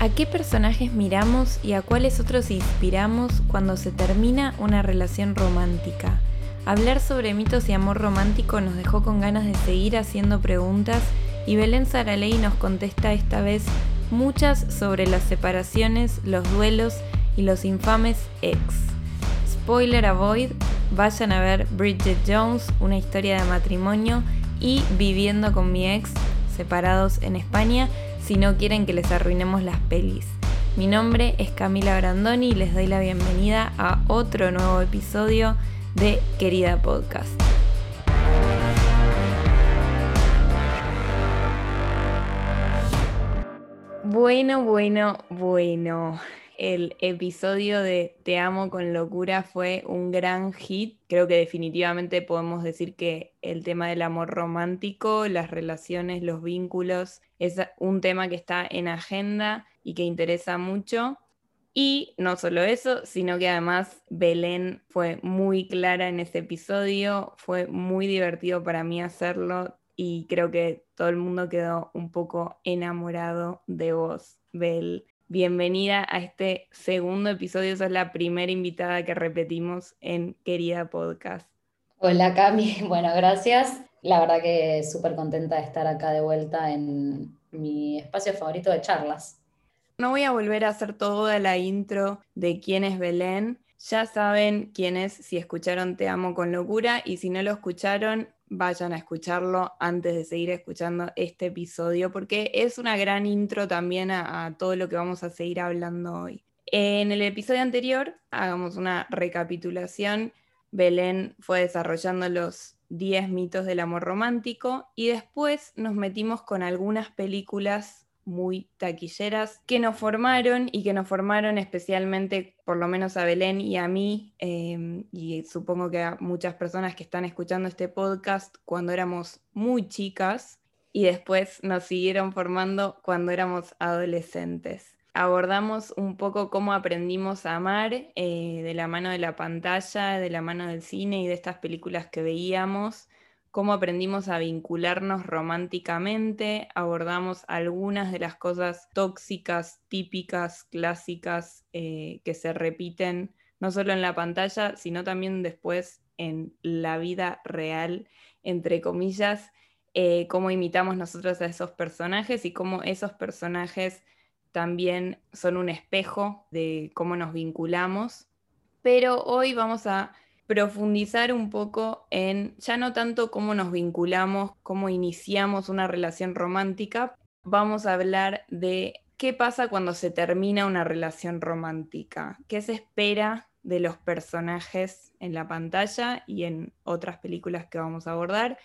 ¿A qué personajes miramos y a cuáles otros inspiramos cuando se termina una relación romántica? Hablar sobre mitos y amor romántico nos dejó con ganas de seguir haciendo preguntas y Belén Saraley nos contesta esta vez muchas sobre las separaciones, los duelos y los infames ex. Spoiler avoid, vayan a ver Bridget Jones, una historia de matrimonio y Viviendo con mi ex, separados en España, si no quieren que les arruinemos las pelis. Mi nombre es Camila Brandoni y les doy la bienvenida a otro nuevo episodio de Querida Podcast. Bueno, bueno, bueno. El episodio de Te amo con locura fue un gran hit. Creo que definitivamente podemos decir que el tema del amor romántico, las relaciones, los vínculos, es un tema que está en agenda y que interesa mucho. Y no solo eso, sino que además Belén fue muy clara en ese episodio, fue muy divertido para mí hacerlo y creo que todo el mundo quedó un poco enamorado de vos, Bel. Bienvenida a este segundo episodio, sos la primera invitada que repetimos en Querida Podcast. Hola Cami, bueno, gracias. La verdad que súper contenta de estar acá de vuelta en mi espacio favorito de charlas. No voy a volver a hacer toda la intro de quién es Belén. Ya saben quién es si escucharon Te Amo con Locura y si no lo escucharon, vayan a escucharlo antes de seguir escuchando este episodio porque es una gran intro también a, a todo lo que vamos a seguir hablando hoy. En el episodio anterior, hagamos una recapitulación, Belén fue desarrollando los 10 mitos del amor romántico y después nos metimos con algunas películas muy taquilleras que nos formaron y que nos formaron especialmente, por lo menos a Belén y a mí, em, y supongo que a muchas personas que están escuchando este podcast cuando éramos muy chicas y después nos siguieron formando cuando éramos adolescentes. Abordamos un poco cómo aprendimos a amar eh, de la mano de la pantalla, de la mano del cine y de estas películas que veíamos cómo aprendimos a vincularnos románticamente, abordamos algunas de las cosas tóxicas, típicas, clásicas eh, que se repiten no solo en la pantalla, sino también después en la vida real, entre comillas, eh, cómo imitamos nosotros a esos personajes y cómo esos personajes también son un espejo de cómo nos vinculamos. Pero hoy vamos a profundizar un poco en ya no tanto cómo nos vinculamos, cómo iniciamos una relación romántica, vamos a hablar de qué pasa cuando se termina una relación romántica, qué se espera de los personajes en la pantalla y en otras películas que vamos a abordar.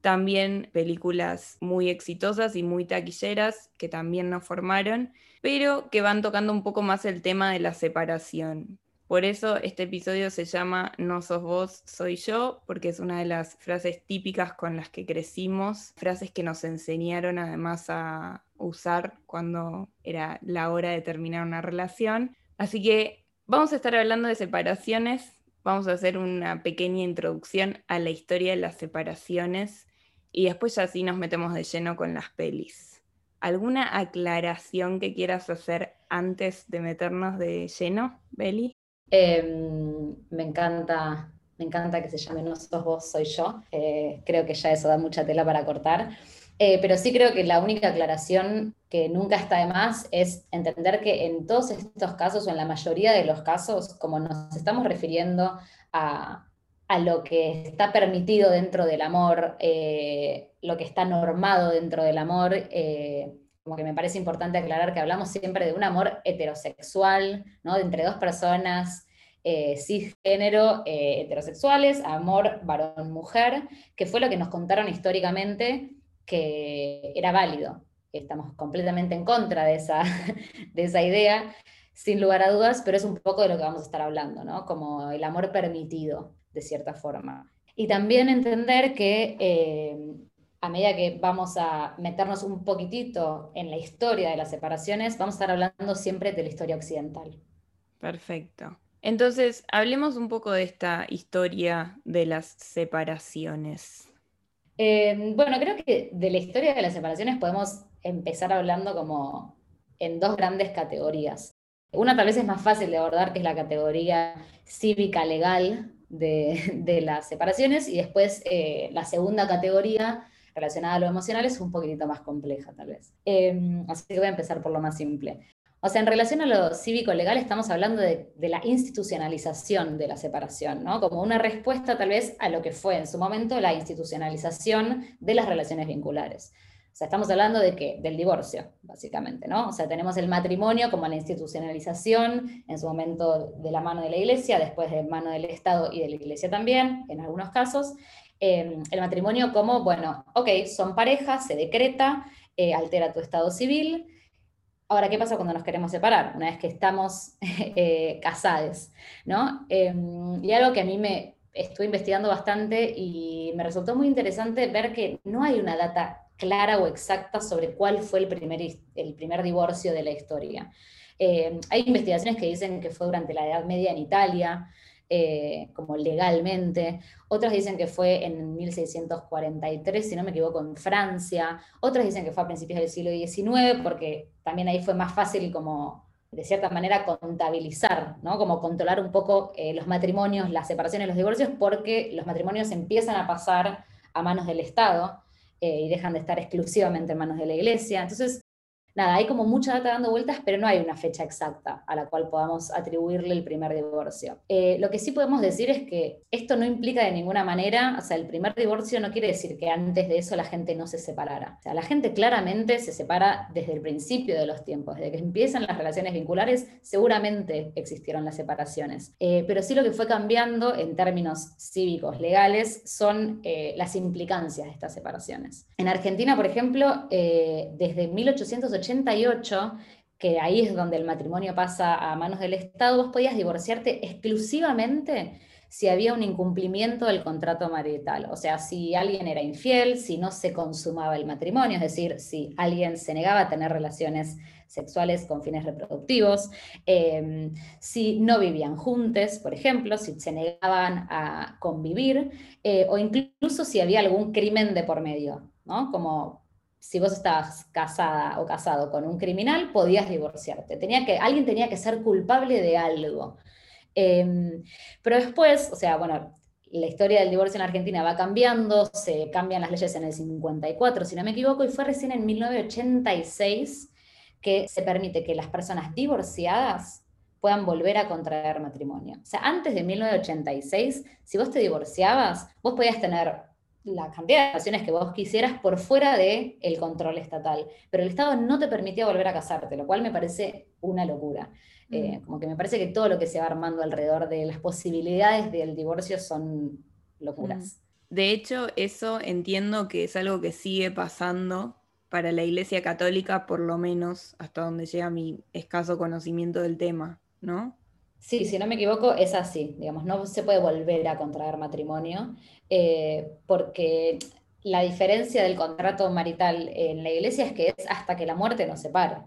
También películas muy exitosas y muy taquilleras que también nos formaron, pero que van tocando un poco más el tema de la separación. Por eso este episodio se llama No sos vos, soy yo, porque es una de las frases típicas con las que crecimos, frases que nos enseñaron además a usar cuando era la hora de terminar una relación. Así que vamos a estar hablando de separaciones, vamos a hacer una pequeña introducción a la historia de las separaciones y después ya sí nos metemos de lleno con las pelis. ¿Alguna aclaración que quieras hacer antes de meternos de lleno, Beli? Em, me encanta, me encanta que se llame No sos vos, soy yo. Eh, creo que ya eso da mucha tela para cortar. Eh, pero sí creo que la única aclaración que nunca está de más es entender que en todos estos casos, o en la mayoría de los casos, como nos estamos refiriendo a, lo que está permitido dentro del amor, eh, lo que está normado dentro del amor, como que me parece importante aclarar que hablamos siempre de un amor heterosexual, ¿no? De entre dos personas eh, cisgénero, eh, heterosexuales, amor varón-mujer, que fue lo que nos contaron históricamente que era válido. Estamos completamente en contra de esa, de esa idea, sin lugar a dudas, pero es un poco de lo que vamos a estar hablando, ¿no? Como el amor permitido, de cierta forma. Y también entender que eh, a medida que vamos a meternos un poquitito en la historia de las separaciones, vamos a estar hablando siempre de la historia occidental. Perfecto. Entonces, hablemos un poco de esta historia de las separaciones. Eh, bueno, creo que de la historia de las separaciones podemos empezar hablando como en dos grandes categorías. Una tal vez es más fácil de abordar, que es la categoría cívica legal de, las separaciones, y después eh, la segunda categoría relacionada a lo emocional es un poquitito más compleja tal vez. Em, así que voy a empezar por lo más simple. O sea, en relación a lo cívico-legal estamos hablando de, la institucionalización de la separación, ¿no? Como una respuesta tal vez a lo que fue en su momento la institucionalización de las relaciones vinculares. Estamos hablando de qué? Del divorcio, básicamente, ¿no? O sea, tenemos el matrimonio como la institucionalización, en su momento de la mano de la iglesia, después de mano del Estado y de la iglesia también, en algunos casos. Em, el matrimonio como, bueno, ok, son parejas, se decreta, eh, altera tu estado civil. Ahora, ¿qué pasa cuando nos queremos separar? Una vez que estamos eh, casados, ¿no? Em, y algo que a mí me estuve investigando bastante y me resultó muy interesante ver que no hay una data clara o exacta sobre cuál fue el primer, el primer divorcio de la historia. Eh, hay investigaciones que dicen que fue durante la Edad Media en Italia, eh, como legalmente, otras dicen que fue en 1643, si no me equivoco, en Francia, otras dicen que fue a principios del siglo XIX, porque también ahí fue más fácil como de cierta manera contabilizar, ¿no? como controlar un poco eh, los matrimonios, las separaciones, los divorcios, porque los matrimonios empiezan a pasar a manos del Estado eh, y dejan de estar exclusivamente en manos de la iglesia. Entonces, nada, hay como mucha data dando vueltas, pero no hay una fecha exacta a la cual podamos atribuirle el primer divorcio. Eh, lo que sí podemos decir es que esto no implica de ninguna manera, o sea, el primer divorcio no quiere decir que antes de eso la gente no se separara. O sea, la gente claramente se separa desde el principio de los tiempos, desde que empiezan las relaciones vinculares, seguramente existieron las separaciones. Eh, pero sí lo que fue cambiando en términos cívicos, legales, son eh, las implicancias de estas separaciones. En Argentina, por ejemplo, desde 1880 88, que ahí es donde el matrimonio pasa a manos del Estado, vos podías divorciarte exclusivamente si había un incumplimiento del contrato marital, o sea, si alguien era infiel, si no se consumaba el matrimonio, es decir, si alguien se negaba a tener relaciones sexuales con fines reproductivos, em, si no vivían juntos, por ejemplo, si se negaban a convivir, eh, o incluso si había algún crimen de por medio, ¿no? Como si vos estabas casada o casado con un criminal, podías divorciarte. Tenía que, alguien tenía que ser culpable de algo. Em, pero después, o sea, bueno, la historia del divorcio en Argentina va cambiando, se cambian las leyes en el 54, si no me equivoco, y fue recién en 1986 que se permite que las personas divorciadas puedan volver a contraer matrimonio. O sea, antes de 1986, si vos te divorciabas, vos podías tener la cantidad de relaciones que vos quisieras por fuera del el control estatal. Pero el Estado no te permitía volver a casarte, lo cual me parece una locura. Eh, mm. como que me parece que todo lo que se va armando alrededor de las posibilidades del divorcio son locuras. Mm. De hecho, eso entiendo que es algo que sigue pasando para la Iglesia Católica, por lo menos hasta donde llega mi escaso conocimiento del tema, ¿no? Sí, si no me equivoco, es así. Digamos, no se puede volver a contraer matrimonio eh, porque la diferencia del contrato marital en la iglesia es que es hasta que la muerte nos separa.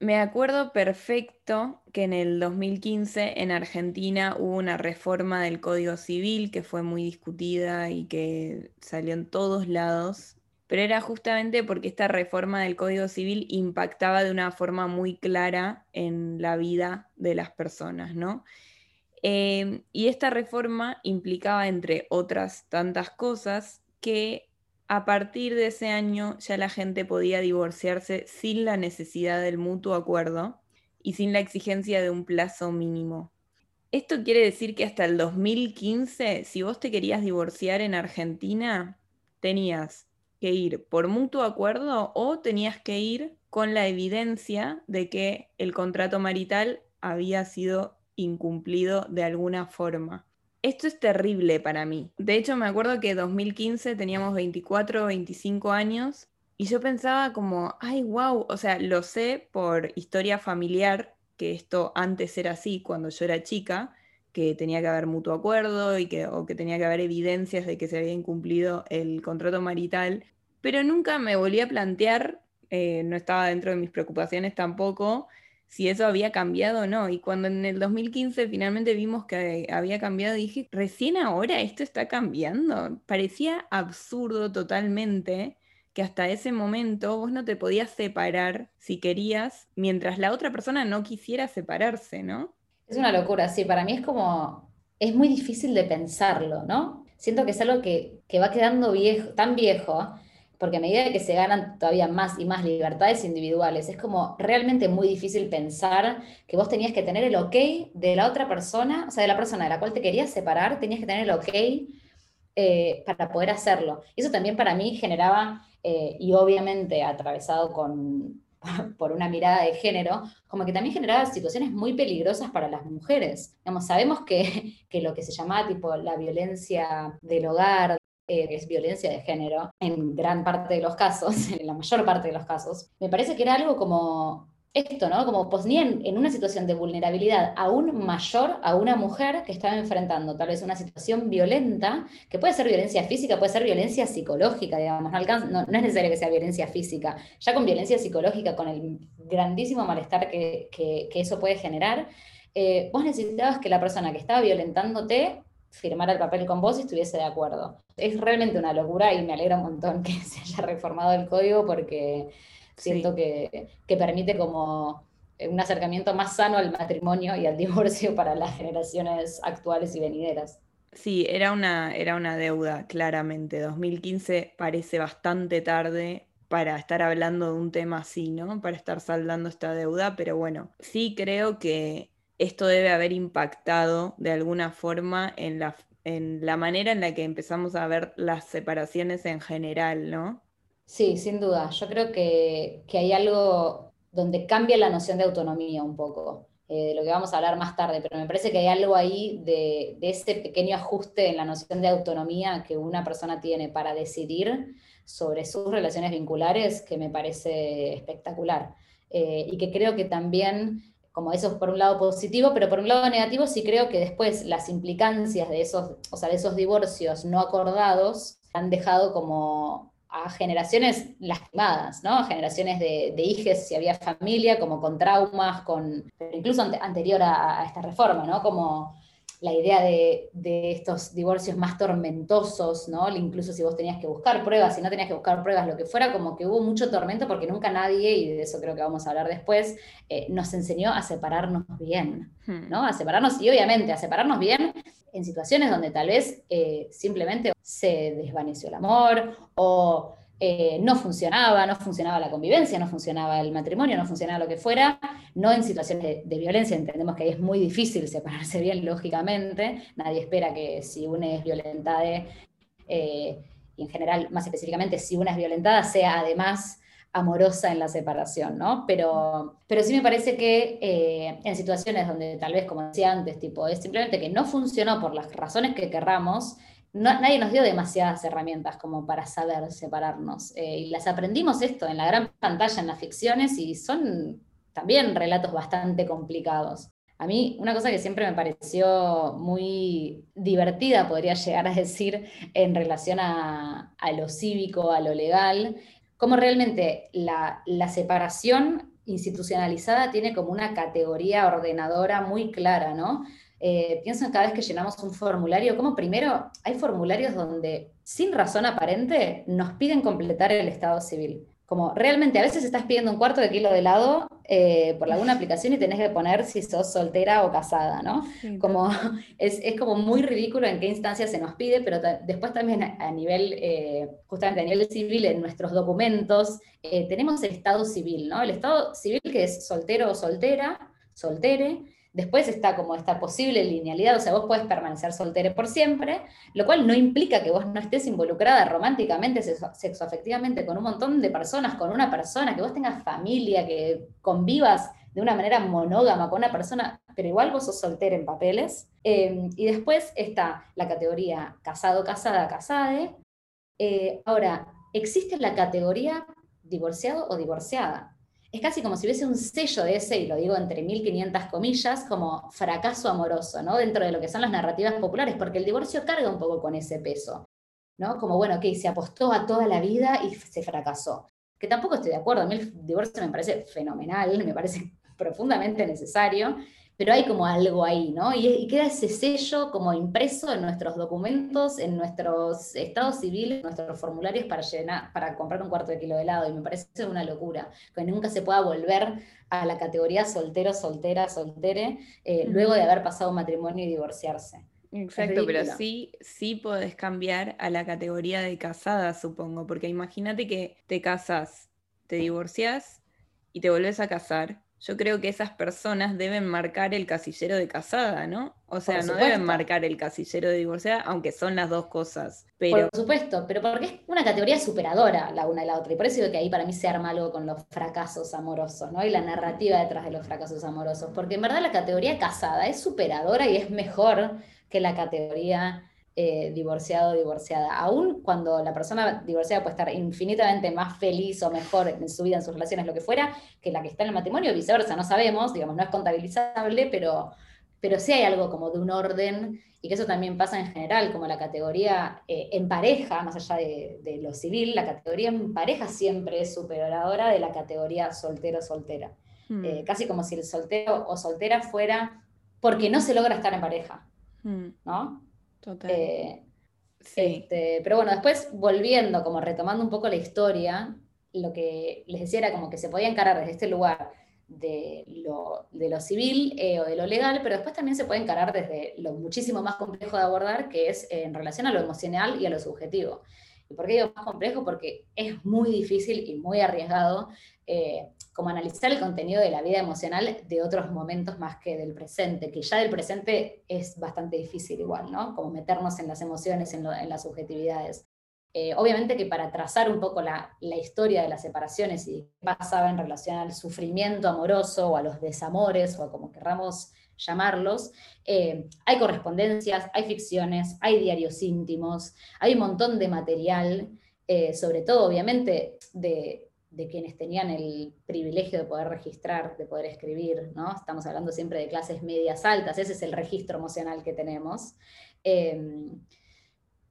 Me acuerdo perfecto que en el 2015 en Argentina hubo una reforma del Código Civil que fue muy discutida y que salió en todos lados pero era justamente porque esta reforma del Código Civil impactaba de una forma muy clara en la vida de las personas, ¿no? Em, y esta reforma implicaba, entre otras tantas cosas, que a partir de ese año ya la gente podía divorciarse sin la necesidad del mutuo acuerdo y sin la exigencia de un plazo mínimo. Esto quiere decir que hasta el 2015, si vos te querías divorciar en Argentina, tenías que ir por mutuo acuerdo o tenías que ir con la evidencia de que el contrato marital había sido incumplido de alguna forma. Esto es terrible para mí. De hecho, me acuerdo que en 2015 teníamos 24 o 25 años y yo pensaba como, ay, wow, o sea, lo sé por historia familiar, que esto antes era así cuando yo era chica, que tenía que haber mutuo acuerdo y que, o que tenía que haber evidencias de que se había incumplido el contrato marital pero nunca me volví a plantear, eh, no estaba dentro de mis preocupaciones tampoco, si eso había cambiado o no. Y cuando en el 2015 finalmente vimos que había cambiado, dije, recién ahora esto está cambiando. Parecía absurdo totalmente que hasta ese momento vos no te podías separar si querías, mientras la otra persona no quisiera separarse, ¿no? Es una locura, sí, para mí es como, es muy difícil de pensarlo, ¿no? Siento que es algo que, que va quedando viejo, tan viejo, porque a medida que se ganan todavía más y más libertades individuales, es como realmente muy difícil pensar que vos tenías que tener el ok de la otra persona, o sea, de la persona de la cual te querías separar, tenías que tener el ok eh, para poder hacerlo. Eso también para mí generaba, eh, y obviamente atravesado con, por una mirada de género, como que también generaba situaciones muy peligrosas para las mujeres. Digamos, sabemos que, que lo que se llamaba tipo la violencia del hogar, eh, es violencia de género, en gran parte de los casos, en la mayor parte de los casos, me parece que era algo como esto, ¿no? Como ponían en una situación de vulnerabilidad aún mayor a una mujer que estaba enfrentando tal vez una situación violenta, que puede ser violencia física, puede ser violencia psicológica, digamos, no, no, es necesario que sea violencia física, ya con violencia psicológica, con el grandísimo malestar que, que, eso puede generar, eh, vos necesitabas que la persona que estaba violentándote firmara el papel con vos y estuviese de acuerdo. Es realmente una locura y me alegra un montón que se haya reformado el código porque siento que, permite como un acercamiento más sano al matrimonio y al divorcio para las generaciones actuales y venideras. Sí, era una, era una deuda, claramente. 2015 parece bastante tarde para estar hablando de un tema así, ¿no? Para estar saldando esta deuda, pero bueno, sí creo que esto debe haber impactado de alguna forma en la, en la manera en la que empezamos a ver las separaciones en general, ¿no? Sí, sin duda. Yo creo que, hay algo donde cambia la noción de autonomía un poco, eh, de lo que vamos a hablar más tarde, pero me parece que hay algo ahí de, ese pequeño ajuste en la noción de autonomía que una persona tiene para decidir sobre sus relaciones vinculares que me parece espectacular. Eh, y que creo que también como eso es por un lado positivo, pero por un lado negativo sí creo que después las implicancias de esos, o sea, de esos divorcios no acordados han dejado como a generaciones lastimadas, ¿no? A generaciones de, de hijos, si había familia, como con traumas, con, incluso anterior a, a, esta reforma, ¿no? Como la idea de, estos divorcios más tormentosos, ¿no? Incluso si vos tenías que buscar pruebas, si no tenías que buscar pruebas, lo que fuera, como que hubo mucho tormento porque nunca nadie, y de eso creo que vamos a hablar después, eh, nos enseñó a separarnos bien, hmm. ¿no? A separarnos, y obviamente a separarnos bien en situaciones donde tal vez eh, simplemente se desvaneció el amor o eh, no funcionaba, no funcionaba la convivencia, no funcionaba el matrimonio, no funcionaba lo que fuera, no en situaciones de, violencia, entendemos que ahí es muy difícil separarse bien, lógicamente, nadie espera que si una es violentada, eh, y en general, más específicamente, si una es violentada, sea además amorosa en la separación, ¿no? Pero, pero sí me parece que eh, en situaciones donde tal vez, como decía antes, tipo, es simplemente que no funcionó por las razones que querramos, nadie nos dio demasiadas herramientas como para saber separarnos. Eh, y las aprendimos esto en la gran pantalla, en las ficciones, y son también relatos bastante complicados. A mí una cosa que siempre me pareció muy divertida, podría llegar a decir, en relación a, lo cívico, a lo legal, cómo realmente la, la separación institucionalizada tiene como una categoría ordenadora muy clara, ¿no? Eh, pienso en cada vez que llenamos un formulario, como primero hay formularios donde sin razón aparente nos piden completar el estado civil. Como realmente a veces estás pidiendo un cuarto de kilo de helado eh, por alguna aplicación y tenés que poner si sos soltera o casada, ¿no? como, es, como muy ridículo en qué instancia se nos pide, pero después también a, nivel, eh, justamente a nivel civil, en nuestros documentos, tenemos el estado civil, ¿no? El estado civil que es soltero o soltera, soltere, Después está como esta posible linealidad, o sea, vos puedes permanecer soltera por siempre, lo cual no implica que vos no estés involucrada románticamente, sexoafectivamente con un montón de personas, con una persona, que vos tengas familia, que convivas de una manera monógama con una persona, pero igual vos sos soltera en papeles. Eh, y después está la categoría casado, casada, casade. Eh, ahora, existe la categoría divorciado o divorciada es casi como si hubiese un sello de ese, y lo digo entre 1500 comillas, como fracaso amoroso, ¿no? Dentro de lo que son las narrativas populares, porque el divorcio carga un poco con ese peso, ¿no? Como, bueno, que se apostó a toda la vida y se fracasó. Que tampoco estoy de acuerdo, a mí el divorcio me parece fenomenal, me parece profundamente necesario, pero hay como algo ahí, ¿no? Y, queda ese sello como impreso en nuestros documentos, en nuestros estados civiles, en nuestros formularios para, llenar, para comprar un cuarto de kilo de helado, y me parece una locura, que nunca se pueda volver a la categoría soltero, soltera, soltere, eh, luego de haber pasado un matrimonio y divorciarse. Exacto, pero sí, sí podés cambiar a la categoría de casada, supongo, porque imagínate que te casas, te divorcias y te volvés a casar. Yo creo que esas personas deben marcar el casillero de casada, ¿no? O sea, no deben marcar el casillero de divorciada, aunque son las dos cosas. Pero... Por supuesto, pero porque es una categoría superadora la una y la otra. Y por eso digo que ahí para mí se arma algo con los fracasos amorosos, ¿no? Y la narrativa detrás de los fracasos amorosos. Porque en verdad la categoría casada es superadora y es mejor que la categoría eh, divorciado o divorciada. Aún cuando la persona divorciada puede estar infinitamente más feliz o mejor en su vida, en sus relaciones, lo que fuera, que la que está en el matrimonio, viceversa, no sabemos, digamos, no es contabilizable, pero, pero sí hay algo como de un orden y que eso también pasa en general, como la categoría eh, en pareja, más allá de, lo civil, la categoría en pareja siempre es superadora de la categoría soltero-soltera. Hmm. Eh, casi como si el soltero o soltera fuera porque no se logra estar en pareja. Mm. ¿no? Total. Eh, este, pero bueno, después volviendo, como retomando un poco la historia, lo que les decía era como que se podía encarar desde este lugar de lo, de lo civil eh, o de lo legal, pero después también se puede encarar desde lo muchísimo más complejo de abordar, que es en relación a lo emocional y a lo subjetivo. ¿Y por qué digo más complejo? Porque es muy difícil y muy arriesgado eh, como analizar el contenido de la vida emocional de otros momentos más que del presente, que ya del presente es bastante difícil igual, ¿no? Como meternos en las emociones, en, las subjetividades. Eh, obviamente que para trazar un poco la, historia de las separaciones y qué pasaba en relación al sufrimiento amoroso o a los desamores o a como querramos llamarlos, eh, hay correspondencias, hay ficciones, hay diarios íntimos, hay un montón de material, sobre todo obviamente de, de quienes tenían el privilegio de poder registrar, de poder escribir, ¿no? Estamos hablando siempre de clases medias altas, ese es el registro emocional que tenemos, em,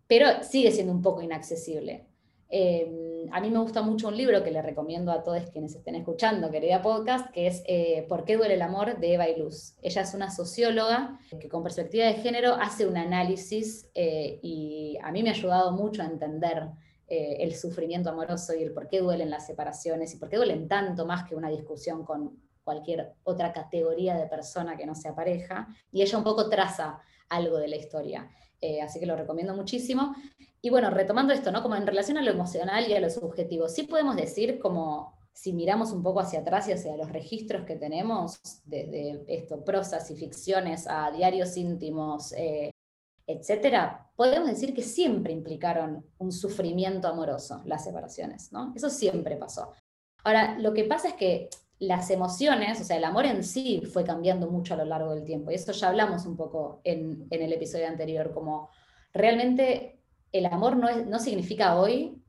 pero sigue siendo un poco inaccesible. Em, a mí me gusta mucho un libro que le recomiendo a todos quienes estén escuchando, querida podcast, que es eh, ¿Por qué duele el amor? de Eva Luz. Ella es una socióloga que con perspectiva de género hace un análisis eh, y a mí me ha ayudado mucho a entender eh, el sufrimiento amoroso y el por qué duelen las separaciones y por qué duelen tanto más que una discusión con cualquier otra categoría de persona que no sea pareja. Y ella un poco traza algo de la historia. Eh, así que lo recomiendo muchísimo. Y bueno, retomando esto, ¿no? Como en relación a lo emocional y a lo subjetivo, sí podemos decir como si miramos un poco hacia atrás y hacia los registros que tenemos, desde esto, prosas y ficciones a diarios íntimos, eh, etcétera, podemos decir que siempre implicaron un sufrimiento amoroso las separaciones, ¿no? Eso siempre pasó. Ahora, lo que pasa es que las emociones, o sea, el amor en sí fue cambiando mucho a lo largo del tiempo, y esto ya hablamos un poco en, el episodio anterior, como realmente el amor no, no significa hoy,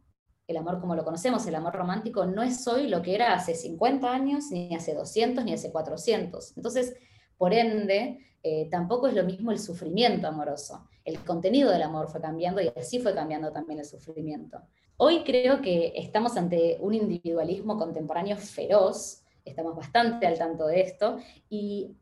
el amor como lo conocemos, el amor romántico, no es hoy lo que era hace 50 años, ni hace 200, ni hace 400. Entonces, por ende, eh, tampoco es lo mismo el sufrimiento amoroso. El contenido del amor fue cambiando y así fue cambiando también el sufrimiento. Hoy creo que estamos ante un individualismo contemporáneo feroz, estamos bastante al tanto de esto, y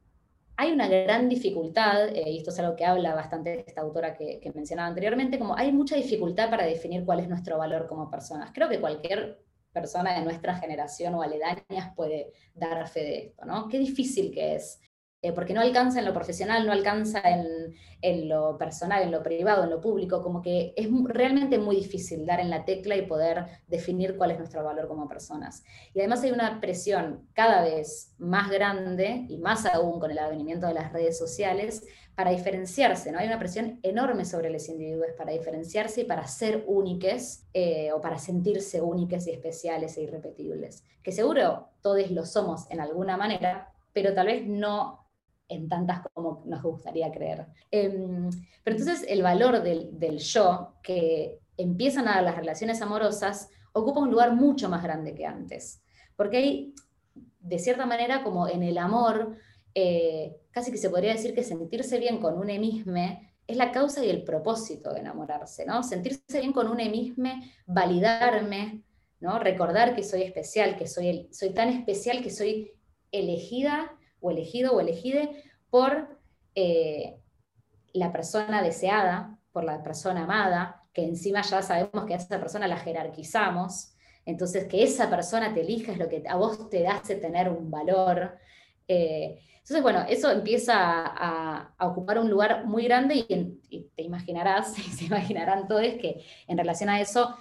hay una gran dificultad, eh, y esto es algo que habla bastante esta autora que, que, mencionaba anteriormente, como hay mucha dificultad para definir cuál es nuestro valor como personas. Creo que cualquier persona de nuestra generación o aledañas puede dar fe de esto, ¿no? Qué difícil que es eh, porque no alcanza en lo profesional, no alcanza en, lo personal, en lo privado, en lo público, como que es realmente muy difícil dar en la tecla y poder definir cuál es nuestro valor como personas. Y además hay una presión cada vez más grande, y más aún con el advenimiento de las redes sociales, para diferenciarse, ¿no? Hay una presión enorme sobre los individuos para diferenciarse y para ser únicos eh, o para sentirse únicos y especiales e irrepetibles. Que seguro todos lo somos en alguna manera, pero tal vez no en tantas como nos gustaría creer. Em, pero entonces el valor del, yo, que empiezan a dar las relaciones amorosas, ocupa un lugar mucho más grande que antes. Porque hay, de cierta manera, como en el amor, eh, casi que se podría decir que sentirse bien con un mismo es la causa y el propósito de enamorarse, ¿no? Sentirse bien con un mismo, validarme, ¿no? Recordar que soy especial, que soy, el, soy tan especial que soy elegida o elegido o elegide por eh, la persona deseada, por la persona amada, que encima ya sabemos que a esa persona la jerarquizamos, entonces que esa persona te elija es lo que a vos te hace tener un valor. Eh, entonces, bueno, eso empieza a, ocupar un lugar muy grande y, te imaginarás, y se imaginarán todos que en relación a eso,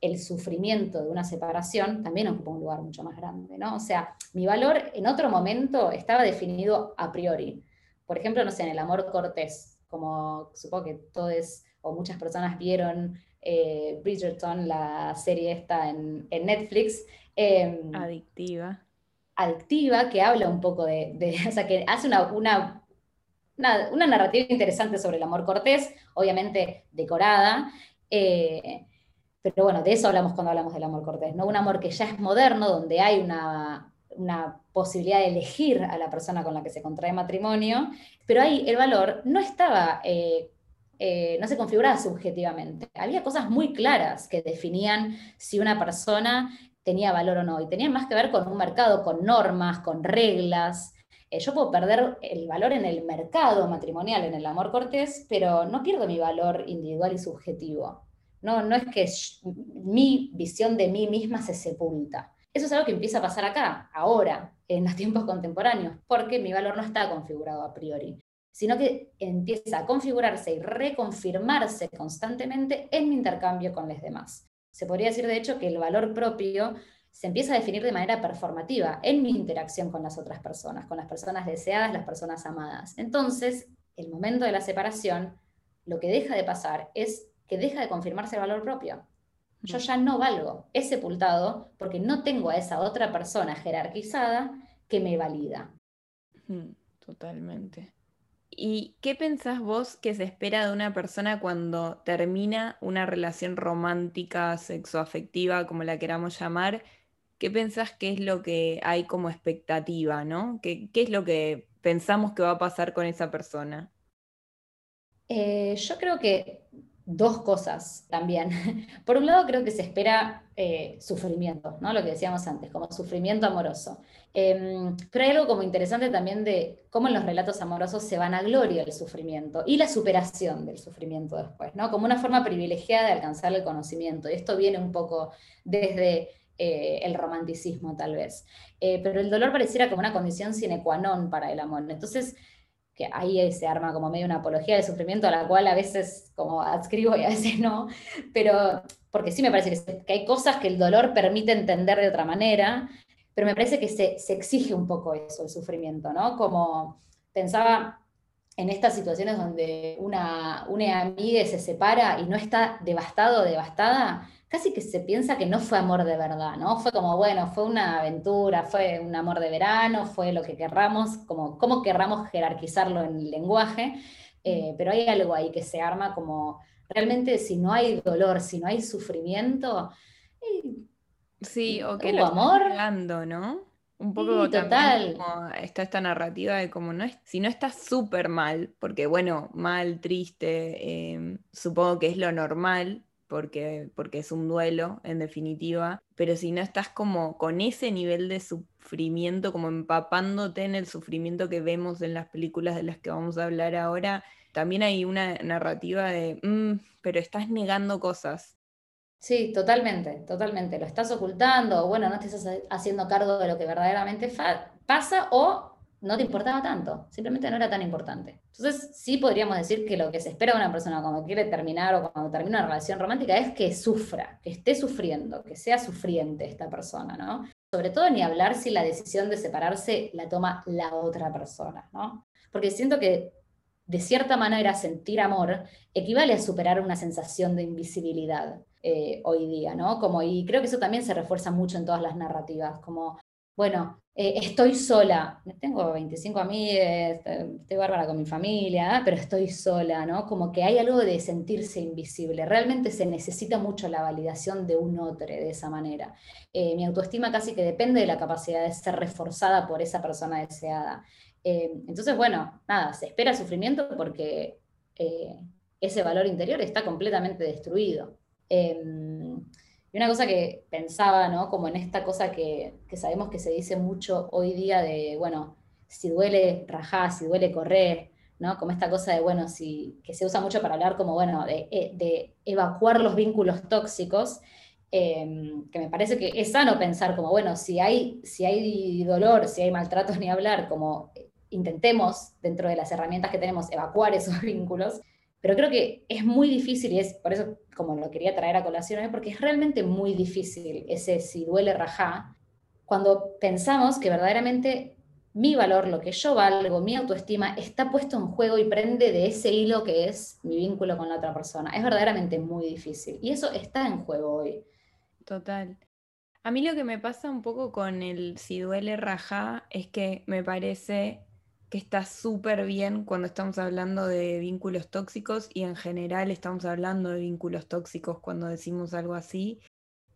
el sufrimiento de una separación también ocupa un lugar mucho más grande, ¿no? O sea, mi valor en otro momento estaba definido a priori. Por ejemplo, no sé, en el amor cortés, como supongo que todos o muchas personas vieron eh, Bridgerton, la serie esta en, Netflix. Em, adictiva. Adictiva, que habla un poco de, o sea, que hace una, una, una, narrativa interesante sobre el amor cortés, obviamente decorada. Eh, pero bueno, de eso hablamos cuando hablamos del amor cortés, ¿no? Un amor que ya es moderno, donde hay una, una posibilidad de elegir a la persona con la que se contrae matrimonio, pero ahí el valor no estaba eh, eh, no se configuraba subjetivamente. Había cosas muy claras que definían si una persona tenía valor o no, y tenían más que ver con un mercado, con normas, con reglas. Eh, yo puedo perder el valor en el mercado matrimonial, en el amor cortés, pero no pierdo mi valor individual y subjetivo. No, no es que mi visión de mí misma se sepulta. Eso es algo que empieza a pasar acá, ahora, en los tiempos contemporáneos, porque mi valor no está configurado a priori sino que empieza a configurarse y reconfirmarse constantemente en mi intercambio con los demás. Se podría decir, de hecho, que el valor propio se empieza a definir de manera performativa en mi interacción con las otras personas, con las personas deseadas, las personas amadas. Entonces, el momento de la separación, lo que deja de pasar es que deja de confirmarse el valor propio. Yo ya no valgo, he sepultado porque no tengo a esa otra persona jerarquizada que me valida. Totalmente. ¿Y qué pensás vos que se espera de una persona cuando termina una relación romántica, sexoafectiva, como la queramos llamar? ¿Qué pensás que es lo que hay como expectativa, ¿no? ¿Qué, es lo que pensamos que va a pasar con esa persona? Eh, yo creo que dos cosas también. Por un lado, creo que se espera eh, sufrimiento, ¿no? Lo que decíamos antes, como sufrimiento amoroso. Em, pero hay algo como interesante también de cómo en los relatos amorosos se van a gloria el sufrimiento y la superación del sufrimiento después, ¿no? Como una forma privilegiada de alcanzar el conocimiento. Y esto viene un poco desde eh, el romanticismo, tal vez. Eh, pero el dolor pareciera como una condición sine qua non para el amor. Entonces, que ahí se arma como medio una apología del sufrimiento a la cual a veces como adscribo y a veces no, pero porque sí me parece que, hay cosas que el dolor permite entender de otra manera, pero me parece que se, exige un poco eso, el sufrimiento, ¿no? Como pensaba en estas situaciones donde una, una amiga se separa y no está devastado o devastada, casi que se piensa que no fue amor de verdad, ¿no? Fue como, bueno, fue una aventura, fue un amor de verano, fue lo que querramos, como cómo querramos jerarquizarlo en el lenguaje, eh, pero hay algo ahí que se arma como, realmente si no hay dolor, si no hay sufrimiento, sí, o que lo amor, ¿no? Un poco total. está esta narrativa de como no es, si no estás súper mal, porque bueno, mal, triste, em, supongo que es lo normal, porque, porque es un duelo, en definitiva, pero si no estás como con ese nivel de sufrimiento, como empapándote en el sufrimiento que vemos en las películas de las que vamos a hablar ahora, también hay una narrativa de, mm, pero estás negando cosas. Sí, totalmente, totalmente. Lo estás ocultando, o bueno, no te estás haciendo cargo de lo que verdaderamente pasa, o no te importaba tanto, simplemente no era tan importante. Entonces, sí podríamos decir que lo que se espera de una persona cuando quiere terminar o cuando termina una relación romántica es que sufra, que esté sufriendo, que sea sufriente esta persona, ¿no? Sobre todo ni hablar si la decisión de separarse la toma la otra persona, ¿no? Porque siento que de cierta manera sentir amor equivale a superar una sensación de invisibilidad eh, hoy día, ¿no? Como, y creo que eso también se refuerza mucho en todas las narrativas, como bueno, eh, estoy sola, tengo 25 amigas, estoy bárbara con mi familia, pero estoy sola, ¿no? Como que hay algo de sentirse invisible. Realmente se necesita mucho la validación de un otro de esa manera. Eh, mi autoestima casi que depende de la capacidad de ser reforzada por esa persona deseada. Eh, entonces, bueno, nada, se espera sufrimiento porque ese valor interior está completamente destruido. Em, y una cosa que pensaba, ¿no? Como en esta cosa que, sabemos que se dice mucho hoy día de, bueno, si duele rajá, si duele correr, ¿no? Como esta cosa de, bueno, si, que se usa mucho para hablar como, bueno, de, eh, evacuar los vínculos tóxicos, em, que me parece que es sano pensar como, bueno, si hay, si hay dolor, si hay maltratos ni hablar, como intentemos dentro de las herramientas que tenemos evacuar esos vínculos, pero creo que es muy difícil y es por eso como lo quería traer a colación porque es realmente muy difícil ese si duele rajá, cuando pensamos que verdaderamente mi valor, lo que yo valgo, mi autoestima, está puesto en juego y prende de ese hilo que es mi vínculo con la otra persona. Es verdaderamente muy difícil. Y eso está en juego hoy. Total. A mí lo que me pasa un poco con el si duele rajá es que me parece que está súper bien cuando estamos hablando de vínculos tóxicos y en general estamos hablando de vínculos tóxicos cuando decimos algo así.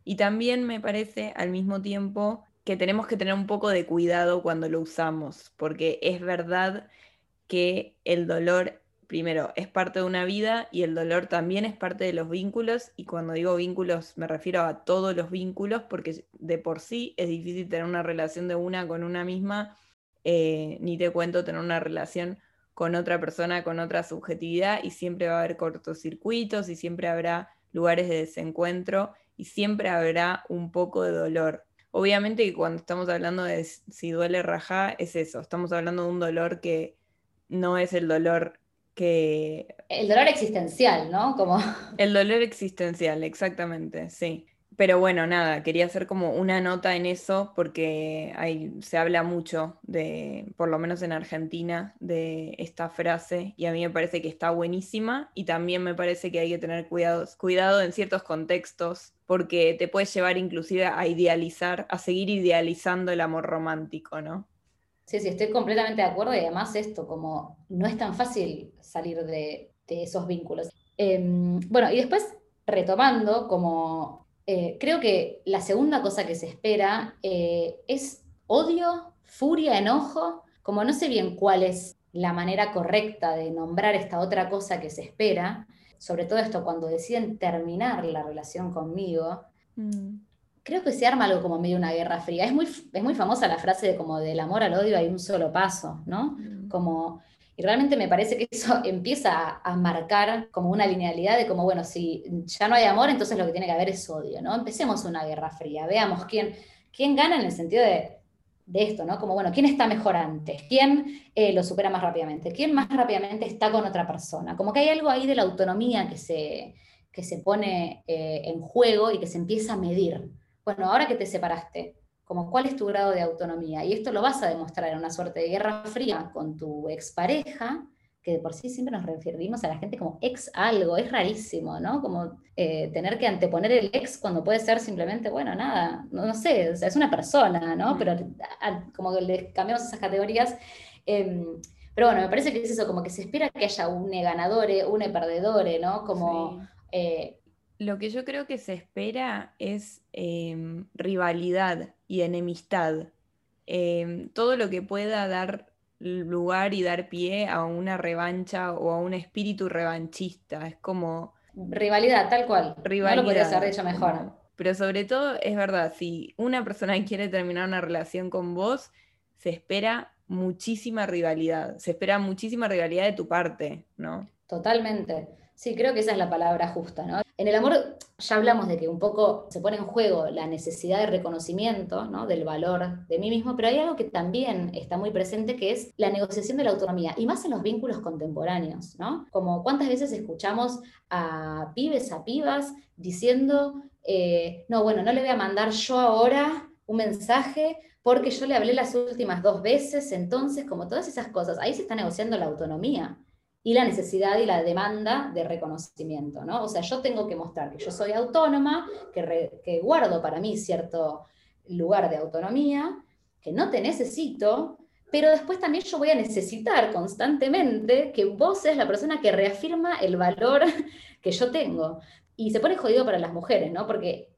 Y también me parece al mismo tiempo que tenemos que tener un poco de cuidado cuando lo usamos, porque es verdad que el dolor, primero, es parte de una vida y el dolor también es parte de los vínculos, y cuando digo vínculos me refiero a todos los vínculos, porque de por sí es difícil tener una relación de una con una misma, eh, ni te cuento tener una relación con otra persona, con otra subjetividad, y siempre va a haber cortocircuitos y siempre habrá lugares de desencuentro y siempre habrá un poco de dolor. Obviamente que cuando estamos hablando de si duele raja, es eso, estamos hablando de un dolor que no es el dolor que... El dolor existencial, ¿no? Como... El dolor existencial, exactamente, sí. Pero bueno, nada, quería hacer como una nota en eso porque se habla mucho de, por lo menos en Argentina, de esta frase y a mí me parece que está buenísima y también me parece que hay que tener cuidado, cuidado en ciertos contextos porque te puedes llevar inclusive a idealizar, a seguir idealizando el amor romántico, ¿no? Sí, sí, estoy completamente de acuerdo y además esto, como no es tan fácil salir de, esos vínculos. Em, bueno, y después retomando, como eh, creo que la segunda cosa que se espera eh, es odio, furia, enojo, como no sé bien cuál es la manera correcta de nombrar esta otra cosa que se espera, sobre todo esto cuando deciden terminar la relación conmigo, mm. creo que se arma algo como medio una guerra fría. Es muy, es muy famosa la frase de como del amor al odio hay un solo paso, ¿no? Mm. Como y realmente me parece que eso empieza a, marcar como una linealidad de como, bueno, si ya no hay amor, entonces lo que tiene que haber es odio, ¿no? Empecemos una guerra fría, veamos quién, quién gana en el sentido de, esto, ¿no? Como, bueno, ¿quién está mejor antes? ¿Quién eh, lo supera más rápidamente? ¿Quién más rápidamente está con otra persona? Como que hay algo ahí de la autonomía que se, que se pone eh, en juego y que se empieza a medir. Bueno, ahora que te separaste, como cuál es tu grado de autonomía. Y esto lo vas a demostrar en una suerte de guerra fría con tu expareja, que de por sí siempre nos referimos a la gente como ex algo, es rarísimo, ¿no? Como eh, tener que anteponer el ex cuando puede ser simplemente, bueno, nada, no, sé, es una persona, ¿no? Pero como que le cambiamos esas categorías. Em, pero bueno, me parece que es eso, como que se espera que haya un ganador, un perdedor, ¿no? Como... Eh, lo que yo creo que se espera es em, rivalidad y enemistad. Em, todo lo que pueda dar lugar y dar pie a una revancha o a un espíritu revanchista. Es como... Rivalidad, tal cual. Rivalidad. No lo podría haber hecho mejor. Pero sobre todo, es verdad, si una persona quiere terminar una relación con vos, se espera muchísima rivalidad. Se espera muchísima rivalidad de tu parte, ¿no? Totalmente. Sí, creo que esa es la palabra justa, ¿no? En el amor ya hablamos de que un poco se pone en juego la necesidad de reconocimiento, ¿no? Del valor de mí mismo, pero hay algo que también está muy presente que es la negociación de la autonomía, y más en los vínculos contemporáneos, ¿no? Como cuántas veces escuchamos a pibes, a pibas, diciendo, eh, no, bueno, no le voy a mandar yo ahora un mensaje porque yo le hablé las últimas dos veces, entonces, como todas esas cosas, ahí se está negociando la autonomía y la necesidad y la demanda de reconocimiento, ¿no? O sea, yo tengo que mostrar que yo soy autónoma, que, guardo para mí cierto lugar de autonomía, que no te necesito, pero después también yo voy a necesitar constantemente que vos seas la persona que reafirma el valor que yo tengo. Y se pone jodido para las mujeres, ¿no? Porque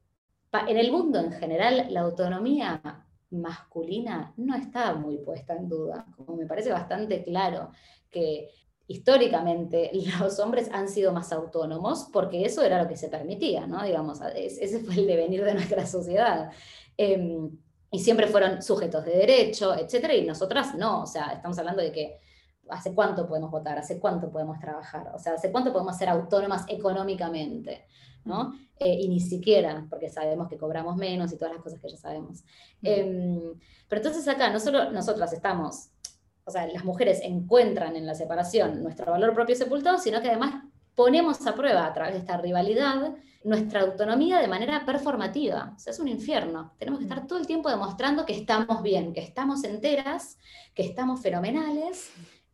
en el mundo en general la autonomía masculina no está muy puesta en duda, como me parece bastante claro que históricamente los hombres han sido más autónomos porque eso era lo que se permitía, ¿no? Digamos, ese fue el devenir de nuestra sociedad. Em, y siempre fueron sujetos de derecho, etcétera, y nosotras no, o sea, estamos hablando de que hace cuánto podemos votar, hace cuánto podemos trabajar, o sea, hace cuánto podemos ser autónomas económicamente, ¿no? Eh, y ni siquiera, porque sabemos que cobramos menos y todas las cosas que ya sabemos. Em, pero entonces acá no solo nosotras estamos, o sea, las mujeres encuentran en la separación nuestro valor propio sepultado, sino que además ponemos a prueba a través de esta rivalidad nuestra autonomía de manera performativa. O sea, es un infierno. Tenemos que estar todo el tiempo demostrando que estamos bien, que estamos enteras, que estamos fenomenales,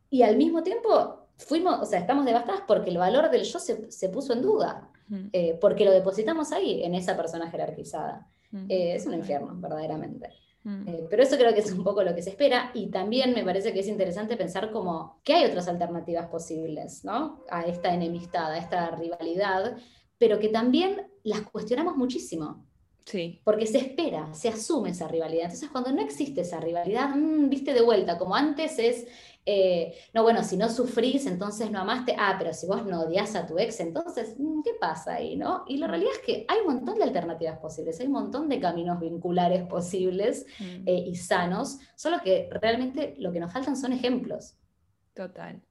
y al mismo tiempo fuimos, o sea, estamos devastadas porque el valor del yo se, puso en duda, eh, porque lo depositamos ahí, en esa persona jerarquizada. Eh, es un infierno, verdaderamente. Eh, pero eso creo que es un poco lo que se espera y también me parece que es interesante pensar como que hay otras alternativas posibles ¿no? a esta enemistad, a esta rivalidad, pero que también las cuestionamos muchísimo. Sí. Porque se espera, se asume esa rivalidad. Entonces, cuando no existe esa rivalidad, mm, viste de vuelta, como antes es eh, no, bueno, si no sufrís, entonces no amaste, ah, pero si vos no odias a tu ex, entonces, mm, ¿qué pasa ahí, no? Y la realidad es que hay un montón de alternativas posibles, hay un montón de caminos vinculares posibles mm. eh, y sanos, solo que realmente lo que nos faltan son ejemplos. Total.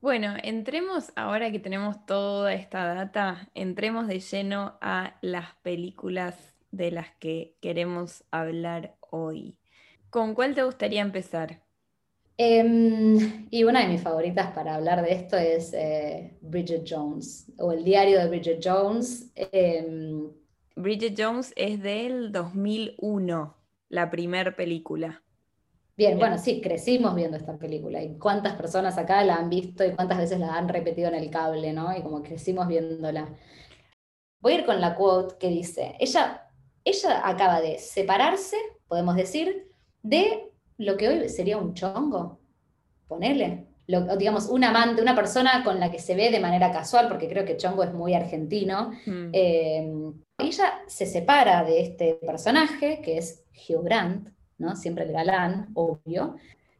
Bueno, entremos, ahora que tenemos toda esta data, entremos de lleno a las películas de las que queremos hablar hoy. ¿Con cuál te gustaría empezar? Em, y una de mis favoritas para hablar de esto es eh, Bridget Jones, o el diario de Bridget Jones. Em, Bridget Jones es del 2001, la primera película. Bien, bueno, sí, crecimos viendo esta película. ¿Y cuántas personas acá la han visto y cuántas veces la han repetido en el cable, ¿no? Y como crecimos viéndola. Voy a ir con la quote que dice, ella, ella acaba de separarse, podemos decir, de lo que hoy sería un chongo, ponele. digamos, un amante, una persona con la que se ve de manera casual, porque creo que chongo es muy argentino. Mm. Eh, ella se separa de este personaje, que es Hugh Grant, ¿no? Siempre el galán, obvio.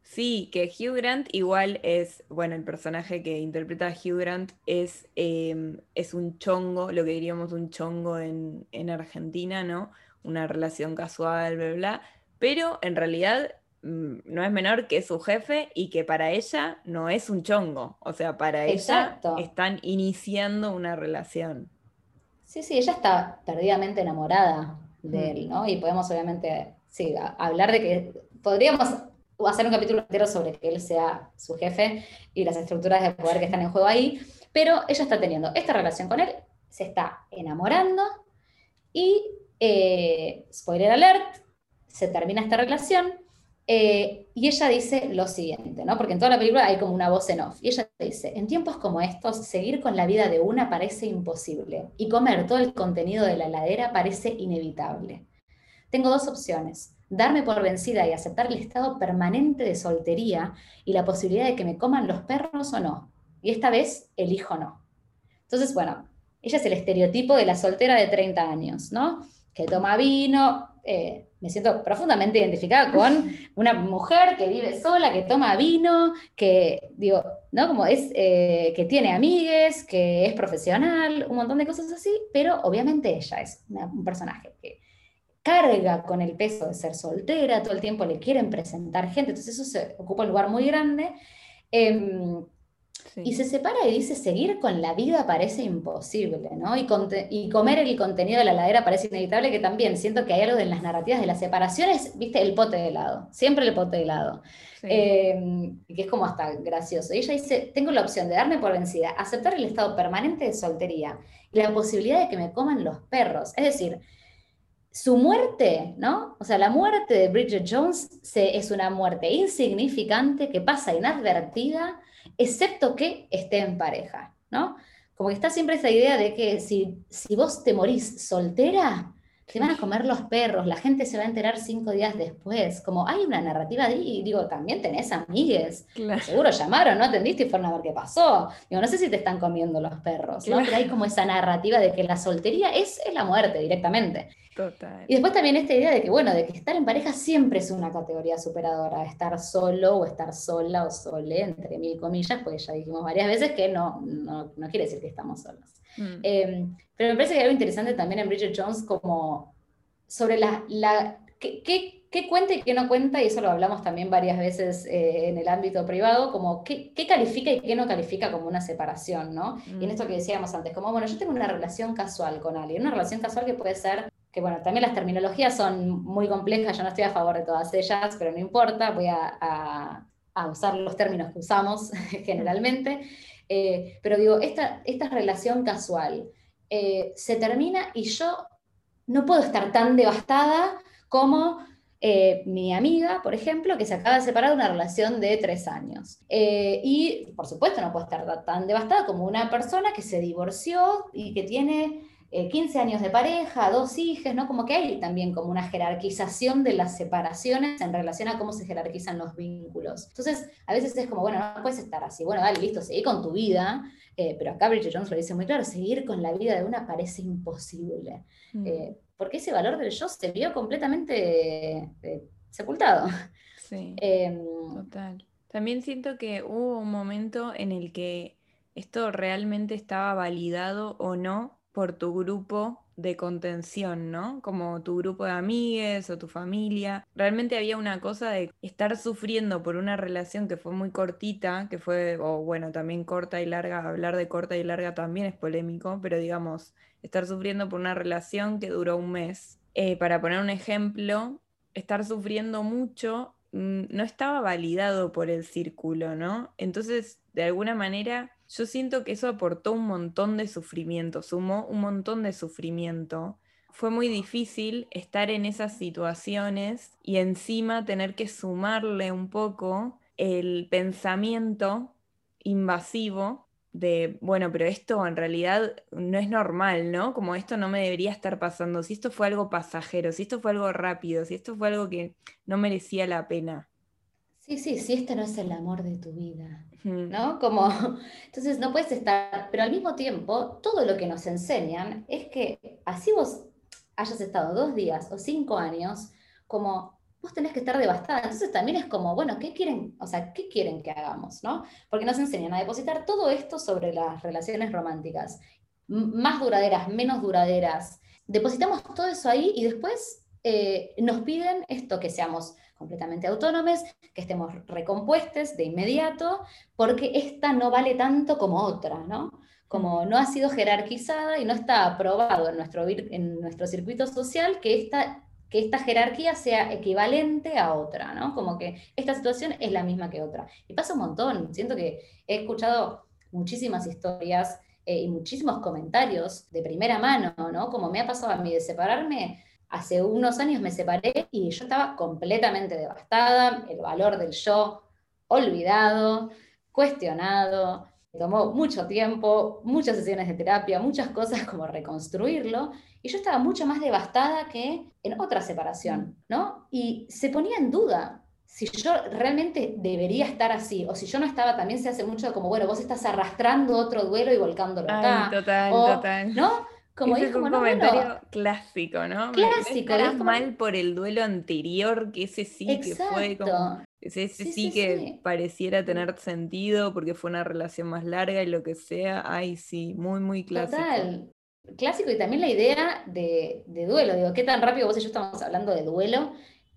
Sí, que Hugh Grant igual es, bueno, el personaje que interpreta a Hugh Grant es, em, es un chongo, lo que diríamos un chongo en, en Argentina, ¿no? Una relación casual, bla, bla. Pero en realidad Mm, no es menor que su jefe y que para ella no es un chongo. O sea, para ella están iniciando una relación. Sí, sí, ella está perdidamente enamorada de mm. él, ¿no? Y podemos obviamente, sí, hablar de que podríamos hacer un capítulo entero sobre que él sea su jefe y las estructuras de poder que están en juego ahí, pero ella está teniendo esta relación con él, se está enamorando y, eh, spoiler alert, se termina esta relación eh, y ella dice lo siguiente, ¿no? Porque en toda la película hay como una voz en off. Y ella dice, en tiempos como estos, seguir con la vida de una parece imposible y comer todo el contenido de la heladera parece inevitable. Tengo dos opciones, darme por vencida y aceptar el estado permanente de soltería y la posibilidad de que me coman los perros o no. Y esta vez elijo no. Entonces, bueno, ella es el estereotipo de la soltera de 30 años, ¿no? Que toma vino, eh, me siento profundamente identificada con una mujer que vive sola, que toma vino, que, digo, ¿no? Como es, eh, que tiene amigues, que es profesional, un montón de cosas así, pero obviamente ella es un personaje que carga con el peso de ser soltera, todo el tiempo le quieren presentar gente, entonces eso se ocupa un lugar muy grande. Em, y se separa y dice, seguir con la vida parece imposible, ¿no? Y, y, comer el contenido de la ladera parece inevitable, que también siento que hay algo en las narrativas de las separaciones, viste, el pote de helado, siempre el pote de helado, em, que es como hasta gracioso. Y ella dice, tengo la opción de darme por vencida, aceptar el estado permanente de soltería y la posibilidad de que me coman los perros. Es decir, su muerte, ¿no? O sea, la muerte de Bridget Jones se, es una muerte insignificante que pasa inadvertida excepto que esté en pareja, ¿no? Como que está siempre esa idea de que si, si vos te morís soltera, te van a comer los perros, la gente se va a enterar cinco días después. Como hay una narrativa y digo, también tenés amigues. Seguro llamaron, no atendiste y fueron a ver qué pasó. Digo, no sé si te están comiendo los perros, ¿no? Pero hay como esa narrativa de que la soltería es, es la muerte directamente. Y después también esta idea de que, bueno, de que estar en pareja siempre es una categoría superadora, estar solo o estar sola o sole, entre mil comillas, porque ya dijimos varias veces que no, no, quiere decir que estamos solos. Mm. Em, pero me parece que hay algo interesante también en Bridget Jones como sobre la, la ¿qué, qué, qué cuenta y qué no cuenta, y eso lo hablamos también varias veces eh, en el ámbito privado, como qué, califica y qué no califica como una separación, ¿no? Y en esto que decíamos antes, como, bueno, yo tengo una relación casual con alguien, una relación casual que puede ser que bueno, también las terminologías son muy complejas, yo no estoy a favor de todas ellas, pero no importa, voy a, usar los términos que usamos generalmente. Eh, pero digo, esta, esta relación casual eh, se termina y yo no puedo estar tan devastada como eh, mi amiga, por ejemplo, que se acaba de separar de una relación de tres años. y, por supuesto, no puedo estar tan devastada como una persona que se divorció y que tiene 15 años de pareja, dos hijos, ¿no? Como que hay también como una jerarquización de las separaciones en relación a cómo se jerarquizan los vínculos. Entonces, a veces es como, bueno, no puedes estar así, bueno, dale, listo, seguí con tu vida, eh, pero acá Bridget Jones lo dice muy claro, seguir con la vida de una parece imposible, mm. eh, porque ese valor del yo se vio completamente eh, sepultado. Sí, em, total. También siento que hubo un momento en el que esto realmente estaba validado o no por tu grupo de contención, ¿no? Como tu grupo de amigues o tu familia. Realmente había una cosa de estar sufriendo por una relación que fue muy cortita, que fue, o bueno, también corta y larga, hablar de corta y larga también es polémico, pero digamos, estar sufriendo por una relación que duró un mes. Eh, para poner un ejemplo, estar sufriendo mucho mm, no estaba validado por el círculo, ¿no? Entonces, de alguna manera yo siento que eso aportó un montón de sufrimiento, sumó un montón de sufrimiento. Fue muy difícil estar en esas situaciones y encima tener que sumarle un poco el pensamiento invasivo de, bueno, pero esto en realidad no es normal, ¿no? Como esto no me debería estar pasando, si esto fue algo pasajero, si esto fue algo rápido, si esto fue algo que no merecía la pena. Sí, sí, si este no es el amor de tu vida, ¿no? Como, entonces no puedes estar, pero al mismo tiempo, todo lo que nos enseñan es que así vos hayas estado dos días o cinco años, como vos tenés que estar devastada. Entonces también es como, bueno, ¿qué quieren? O sea, ¿qué quieren que hagamos? ¿no? Porque nos enseñan a depositar todo esto sobre las relaciones románticas, más duraderas, menos duraderas. Depositamos todo eso ahí y después eh, nos piden esto, que seamos completamente autónomas, que estemos recompuestos de inmediato, porque esta no vale tanto como otra, ¿no? Como no ha sido jerarquizada y no está aprobado en nuestro, en nuestro circuito social que esta, que esta jerarquía sea equivalente a otra, ¿no? Como que esta situación es la misma que otra. Y pasa un montón, siento que he escuchado muchísimas historias eh, y muchísimos comentarios de primera mano, ¿no? Como me ha pasado a mí de separarme hace unos años me separé y yo estaba completamente devastada, el valor del yo olvidado, cuestionado, tomó mucho tiempo, muchas sesiones de terapia, muchas cosas como reconstruirlo, y yo estaba mucho más devastada que en otra separación, ¿no? Y se ponía en duda si yo realmente debería estar así, o si yo no estaba, también se hace mucho como, bueno, vos estás arrastrando otro duelo y volcándolo acá. total, total. ¿No? Como Ese es un comentario clásico, ¿no? Clásico. Me, mal por el duelo anterior, que ese sí que fue como. Ese, sí, que pareciera tener sentido porque fue una relación más larga y lo que sea. Ay, sí, muy, muy clásico. Total. Clásico y también la idea de, de duelo. Digo, ¿qué tan rápido vos y yo estamos hablando de duelo?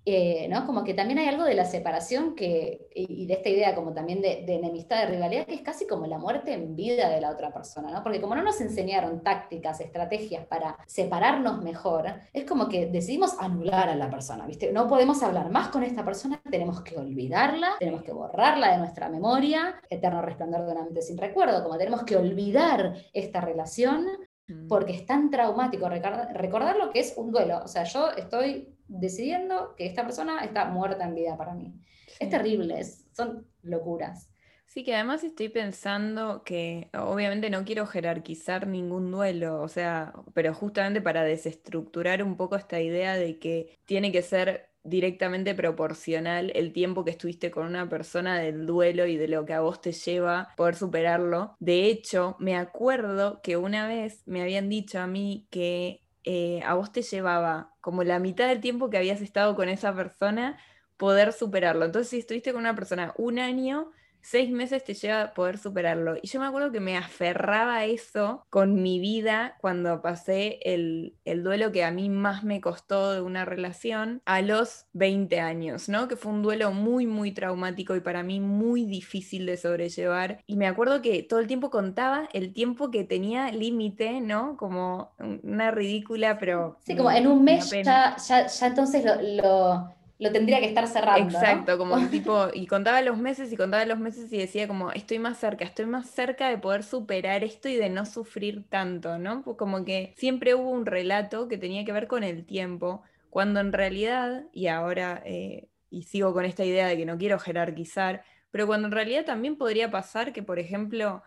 Eh, ¿no? Como que también hay algo de la separación que, y de esta idea como también de, enemistad, de rivalidad, que es casi como la muerte en vida de la otra persona, ¿no? Porque como no nos enseñaron tácticas, estrategias para separarnos mejor, es como que decidimos anular a la persona, ¿viste? No podemos hablar más con esta persona, tenemos que olvidarla, tenemos que borrarla de nuestra memoria, eterno resplandor de una mente sin recuerdo, como tenemos que olvidar esta relación mm. porque es tan traumático recordar, recordar lo que es un duelo. O sea, yo estoy decidiendo que esta persona está muerta en vida para mí. Es terrible, son locuras. Sí, que además estoy pensando que obviamente no quiero jerarquizar ningún duelo, o sea, pero justamente para desestructurar un poco esta idea de que tiene que ser directamente proporcional el tiempo que estuviste con una persona del duelo y de lo que a vos te lleva poder superarlo. De hecho, me acuerdo que una vez me habían dicho a mí que eh, a vos te llevaba como la mitad del tiempo que habías estado con esa persona poder superarlo. Entonces, si estuviste con una persona un año, seis meses te lleva a poder superarlo. Y yo me acuerdo que me aferraba a eso con mi vida cuando pasé el, el, duelo que a mí más me costó de una relación a los 20 años, ¿no? Que fue un duelo muy, muy traumático y para mí muy difícil de sobrellevar. Y me acuerdo que todo el tiempo contaba el tiempo que tenía límite, ¿no? Como una ridícula, pero... Sí, como en un mes ya, ya, ya, entonces lo lo tendría que estar cerrando. Exacto, como como tipo, y contaba los meses y contaba los meses y decía como, estoy más cerca, estoy más cerca de poder superar esto y de no sufrir tanto, ¿no? Pues como que siempre hubo un relato que tenía que ver con el tiempo, cuando en realidad, y ahora, eh, y sigo con esta idea de que no quiero jerarquizar, pero cuando en realidad también podría pasar que, por ejemplo,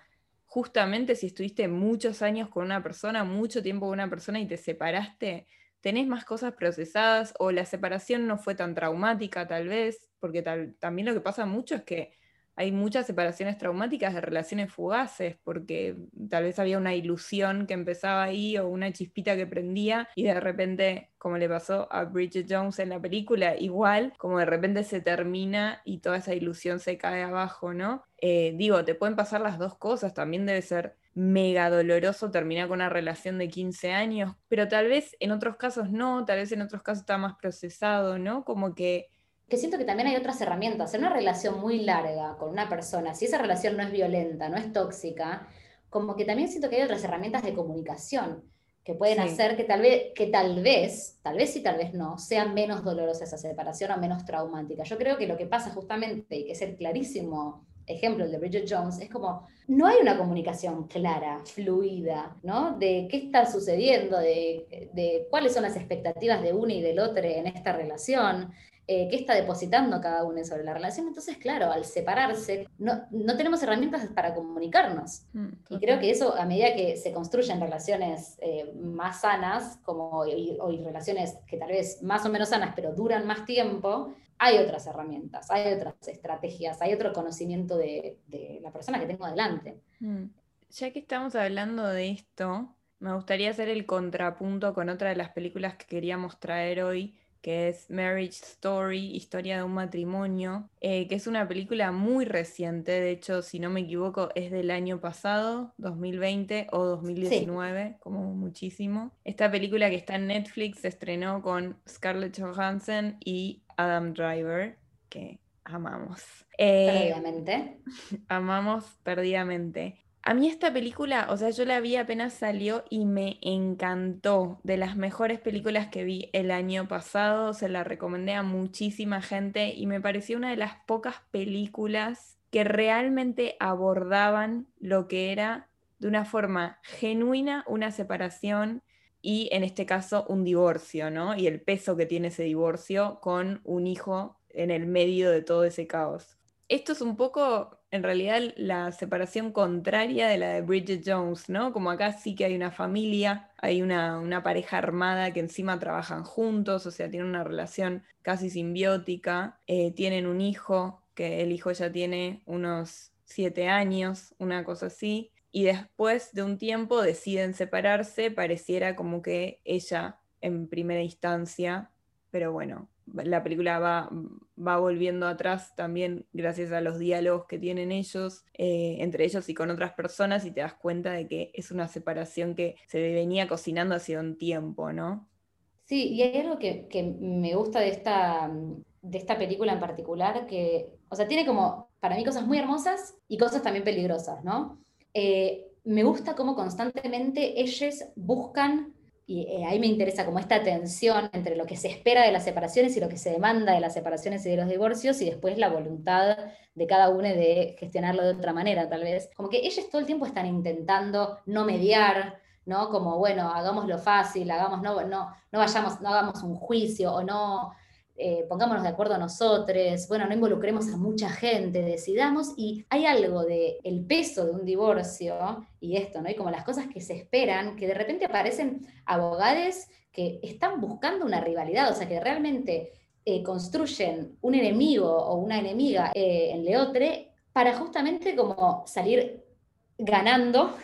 justamente si estuviste muchos años con una persona, mucho tiempo con una persona y te separaste, tenés más cosas procesadas o la separación no fue tan traumática tal vez, porque tal, también lo que pasa mucho es que hay muchas separaciones traumáticas de relaciones fugaces, porque tal vez había una ilusión que empezaba ahí o una chispita que prendía y de repente, como le pasó a Bridget Jones en la película, igual, como de repente se termina y toda esa ilusión se cae abajo, ¿no? Eh, digo, te pueden pasar las dos cosas, también debe ser mega doloroso terminar con una relación de 15 años, pero tal vez en otros casos no, tal vez en otros casos está más procesado, ¿no? Como que... Que siento que también hay otras herramientas. En una relación muy larga con una persona, si esa relación no es violenta, no es tóxica, como que también siento que hay otras herramientas de comunicación que pueden hacer que tal vez, que tal vez, tal vez sí, tal vez no, sea menos dolorosa esa separación o menos traumática. Yo creo que lo que pasa justamente, y que es el clarísimo ejemplo, el de Bridget Jones, es como, no hay una comunicación clara, fluida, ¿no? De qué está sucediendo, de, de cuáles son las expectativas de uno y del otro en esta relación, eh, qué está depositando cada uno sobre la relación. Entonces, claro, al separarse, no, no tenemos herramientas para comunicarnos. Mm, y creo que eso, a medida que se construyen relaciones eh, más sanas, como hoy relaciones que tal vez más o menos sanas, pero duran más tiempo, hay otras herramientas, hay otras estrategias, hay otro conocimiento de, la persona que tengo adelante. Mm. Ya que estamos hablando de esto, me gustaría hacer el contrapunto con otra de las películas que queríamos traer hoy, que es Marriage Story, Historia de un matrimonio, eh, que es una película muy reciente, de hecho, si no me equivoco, es del año pasado, 2020 o 2019, como muchísimo. Esta película que está en Netflix se estrenó con Scarlett Johansson y Adam Driver, que amamos. Eh, amamos perdidamente. A mí esta película, o sea, yo la vi apenas salió y me encantó. De las mejores películas que vi el año pasado, se la recomendé a muchísima gente y me pareció una de las pocas películas que realmente abordaban lo que era de una forma genuina una separación y en este caso un divorcio, ¿no? Y el peso que tiene ese divorcio con un hijo en el medio de todo ese caos. Esto es un poco, en realidad, la separación contraria de la de Bridget Jones, ¿no? Como acá sí que hay una familia, hay una, pareja armada que encima trabajan juntos, o sea, tienen una relación casi simbiótica, eh, tienen un hijo, que el hijo ya tiene unos siete años, una cosa así, y después de un tiempo deciden separarse, pareciera como que ella en primera instancia, pero bueno, la película va, va volviendo atrás también gracias a los diálogos que tienen ellos, eh, entre ellos y con otras personas, y te das cuenta de que es una separación que se venía cocinando hace un tiempo, ¿no? Sí, y hay algo que, que me gusta de esta, de esta película en particular, que, o sea, tiene como, para mí, cosas muy hermosas y cosas también peligrosas, ¿no? Eh, me gusta cómo constantemente ellos buscan, y eh, ahí me interesa como esta tensión entre lo que se espera de las separaciones y lo que se demanda de las separaciones y de los divorcios, y después la voluntad de cada uno de gestionarlo de otra manera, tal vez. Como que ellos todo el tiempo están intentando no mediar, ¿no? Como, bueno, hagámoslo fácil, hagamos, no, no, no vayamos, no hagamos un juicio o no eh, pongámonos de acuerdo nosotros, bueno, no involucremos a mucha gente, decidamos, y hay algo de el peso de un divorcio y esto, ¿no? Y como las cosas que se esperan, que de repente aparecen abogados que están buscando una rivalidad, o sea, que realmente eh, construyen un enemigo o una enemiga eh, en Leotre para justamente como salir ganando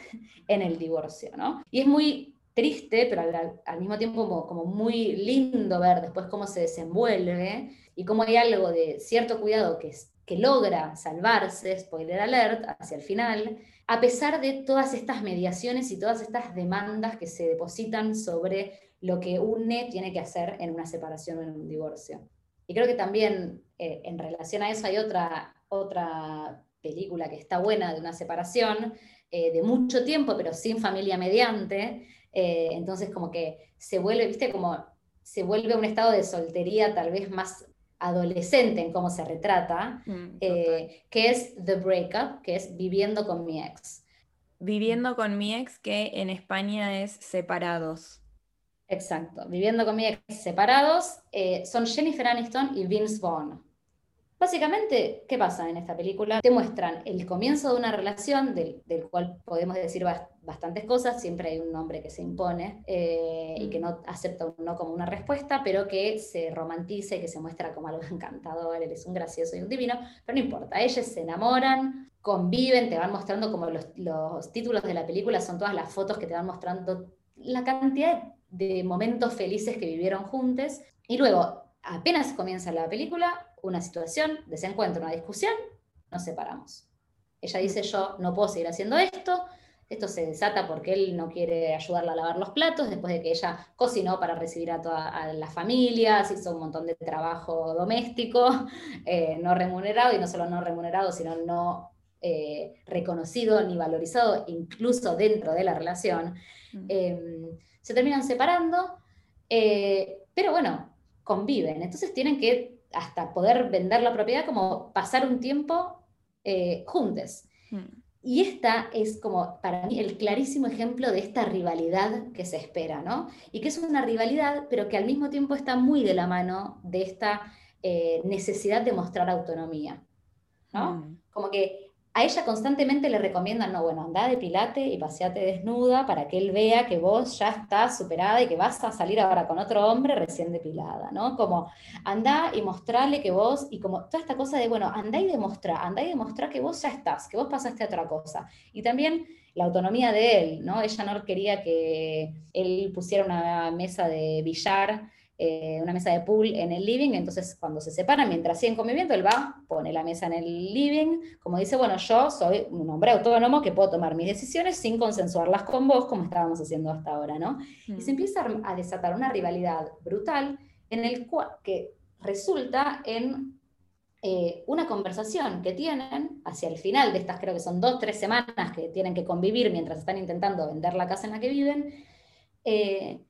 en el divorcio, ¿no? Y es muy triste, pero al, mismo tiempo como, muy lindo ver después cómo se desenvuelve y cómo hay algo de cierto cuidado que, que logra salvarse, spoiler alert, hacia el final, a pesar de todas estas mediaciones y todas estas demandas que se depositan sobre lo que une tiene que hacer en una separación o en un divorcio. Y creo que también eh, en relación a eso hay otra, otra película que está buena de una separación eh, de mucho tiempo, pero sin familia mediante. Eh, entonces como que se vuelve, viste, como se vuelve un estado de soltería tal vez más adolescente en cómo se retrata, mm, que es The Breakup, que es Viviendo con mi ex. Viviendo con mi ex, que en España es Separados. Exacto, viviendo con mi ex separados, eh, son Jennifer Aniston y Vince Vaughn. Básicamente, ¿qué pasa en esta película? Te muestran el comienzo de una relación del, cual podemos decir bastantes cosas, siempre hay un hombre que se impone eh, y que no acepta un no como una respuesta, pero que se romantiza y que se muestra como algo encantador, él es un gracioso y un divino, pero no importa, ellos se enamoran, conviven, te van mostrando como los, los títulos de la película, son todas las fotos que te van mostrando la cantidad de momentos felices que vivieron juntos. Y luego, apenas comienza la película, una situación, desencuentro, una discusión, nos separamos. Ella dice, yo no puedo seguir haciendo esto, esto se desata porque él no quiere ayudarla a lavar los platos, después de que ella cocinó para recibir a todas las familias, hizo un montón de trabajo doméstico, eh, no remunerado, y no solo no remunerado, sino no eh, reconocido ni valorizado, incluso dentro de la relación. Mm. Em, se terminan separando, eh, pero bueno, conviven. Entonces tienen que, hasta poder vender la propiedad, como pasar un tiempo eh, juntos. Hmm. Y esta es como para mí el clarísimo ejemplo de esta rivalidad que se espera, ¿no? Y que es una rivalidad, pero que al mismo tiempo está muy de la mano de esta eh, necesidad de mostrar autonomía, ¿no? Hmm. Como que a ella constantemente le recomiendan, no, bueno, anda depilate y paseate desnuda para que él vea que vos ya estás superada y que vas a salir ahora con otro hombre recién depilada, ¿no? Como anda y mostrarle que vos, y como toda esta cosa de, bueno, anda y demostra, anda y demostra que vos ya estás, que vos pasaste a otra cosa. Y también la autonomía de él, ¿no? Ella no quería que él pusiera una mesa de billar eh, una mesa de pool en el living, entonces cuando se separan, mientras siguen conviviendo, él va, pone la mesa en el living, como dice, bueno, yo soy un hombre autónomo que puedo tomar mis decisiones sin consensuarlas con vos, como estábamos haciendo hasta ahora, ¿no? Y se mm. empieza a desatar una rivalidad brutal en el cual, que resulta en eh, una conversación que tienen hacia el final de estas, creo que son dos, tres semanas que tienen que convivir mientras están intentando vender la casa en la que viven, eh,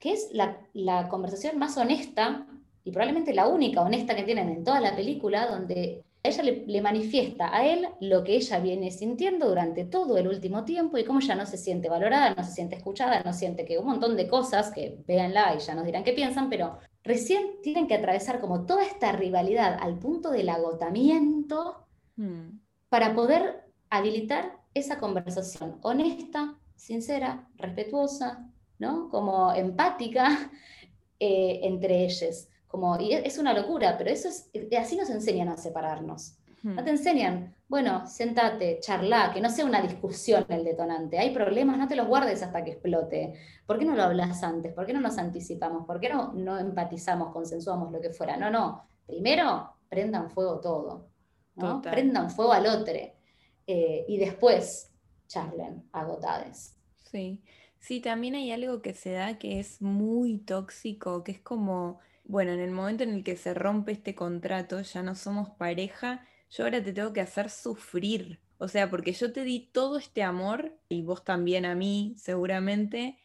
que es la, conversación más honesta y probablemente la única honesta que tienen en toda la película, donde ella le, manifiesta a él lo que ella viene sintiendo durante todo el último tiempo y cómo ya no se siente valorada, no se siente escuchada, no siente que un montón de cosas que véanla y ya nos dirán qué piensan, pero recién tienen que atravesar como toda esta rivalidad al punto del agotamiento hmm. para poder habilitar esa conversación honesta, sincera, respetuosa, como empática eh, entre ellos. Como, y es una locura, pero eso es, eh, así nos enseñan a separarnos. No te enseñan, bueno, sentate, charla, que no sea una discusión el detonante. Hay problemas, no te los guardes hasta que explote. ¿Por qué no lo hablas antes? ¿Por qué no nos anticipamos? ¿Por qué no, no empatizamos, consensuamos lo que fuera? No, no. Primero, prendan fuego todo. Prendan fuego al otro. Eh, y después charlen agotades. Sí. Sí, también hay algo que se da que es muy tóxico, que es como, bueno, en el momento en el que se rompe este contrato, ya no somos pareja, yo ahora te tengo que hacer sufrir. O sea, porque yo te di todo este amor, y vos también a mí, seguramente,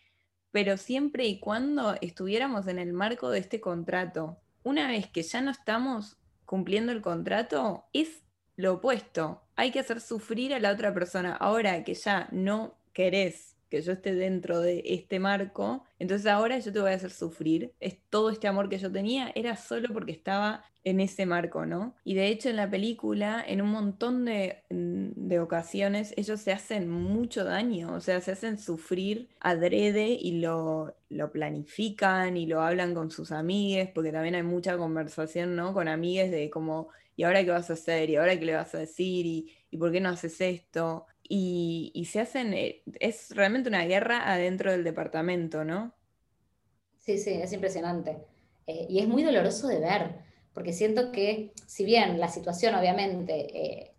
pero siempre y cuando estuviéramos en el marco de este contrato. Una vez que ya no estamos cumpliendo el contrato, es lo opuesto. Hay que hacer sufrir a la otra persona. Ahora que ya no querés que yo esté dentro de este marco, entonces ahora yo te voy a hacer sufrir. Es todo este amor que yo tenía era solo porque estaba en ese marco, ¿no? Y de hecho en la película, en un montón de, mm, de ocasiones, ellos se hacen mucho daño, o sea, se hacen sufrir adrede y lo, lo planifican y lo hablan con sus amigues, porque también hay mucha conversación, ¿no? Con amigues de como, ¿y ahora qué vas a hacer? ¿Y ahora qué le vas a decir? ¿Y, ¿y por qué no haces esto? Y, se hacen, eh, es realmente una guerra adentro del departamento, ¿no? Sí, sí, es impresionante. Eh, y es muy doloroso de ver, porque siento que, si bien la situación obviamente, eh,